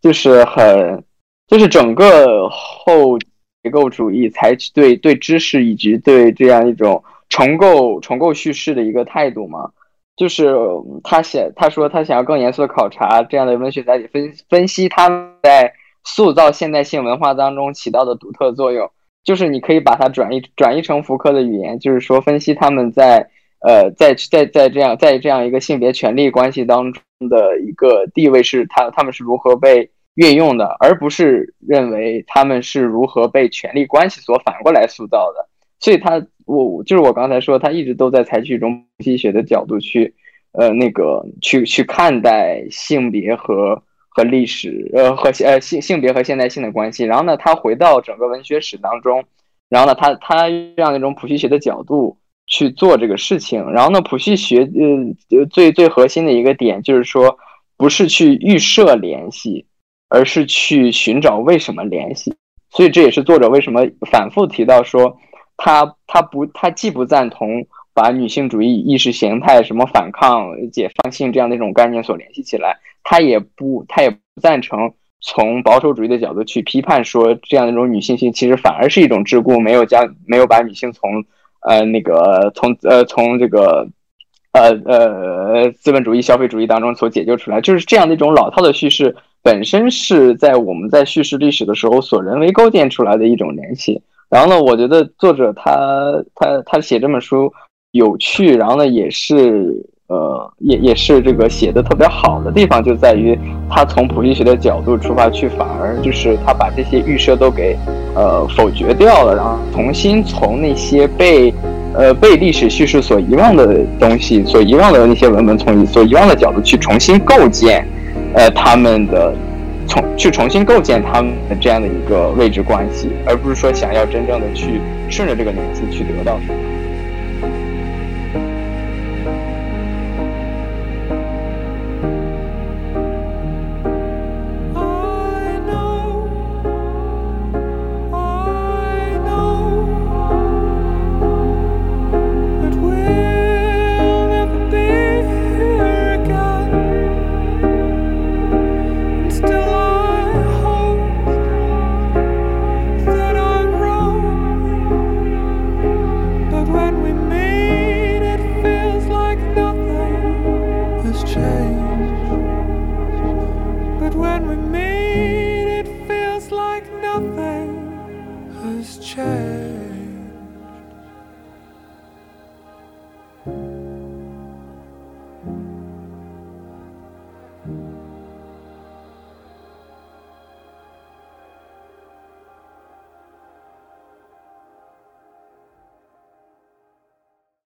就是很，就是整个后结构主义采取对对知识以及对这样一种重构重构叙事的一个态度嘛，就是他写他说他想要更严肃的考察这样的文学载体，分分析他们在塑造现代性文化当中起到的独特作用，就是你可以把它转译转译成福柯的语言，就是说分析他们在。呃，在在在这样在这样一个性别权利关系当中的一个地位是，他他们是如何被运用的，而不是认为他们是如何被权力关系所反过来塑造的。所以，他我就是我刚才说，他一直都在采取一种谱系学的角度去，呃，那个去去看待性别和和历史，呃，和呃性性别和现代性的关系。然后呢，他回到整个文学史当中，然后呢，他他这样一种普希学的角度。去做这个事情，然后呢，普希学呃最最核心的一个点就是说，不是去预设联系，而是去寻找为什么联系。所以这也是作者为什么反复提到说，他他不他既不赞同把女性主义意识形态什么反抗解放性这样的一种概念所联系起来，他也不他也不赞成从保守主义的角度去批判说这样一种女性性其实反而是一种桎梏，没有将没有把女性从。呃，那个从呃从这个呃呃资本主义消费主义当中所解救出来，就是这样的一种老套的叙事，本身是在我们在叙事历史的时候所人为构建出来的一种联系。然后呢，我觉得作者他他他写这本书有趣，然后呢也是。呃，也也是这个写的特别好的地方，就在于他从普利学的角度出发去，反而就是他把这些预设都给呃否决掉了，然后重新从那些被呃被历史叙事所遗忘的东西、所遗忘的那些文本，从所遗忘的角度去重新构建呃他们的重去重新构建他们的这样的一个位置关系，而不是说想要真正的去顺着这个名字去得到什么。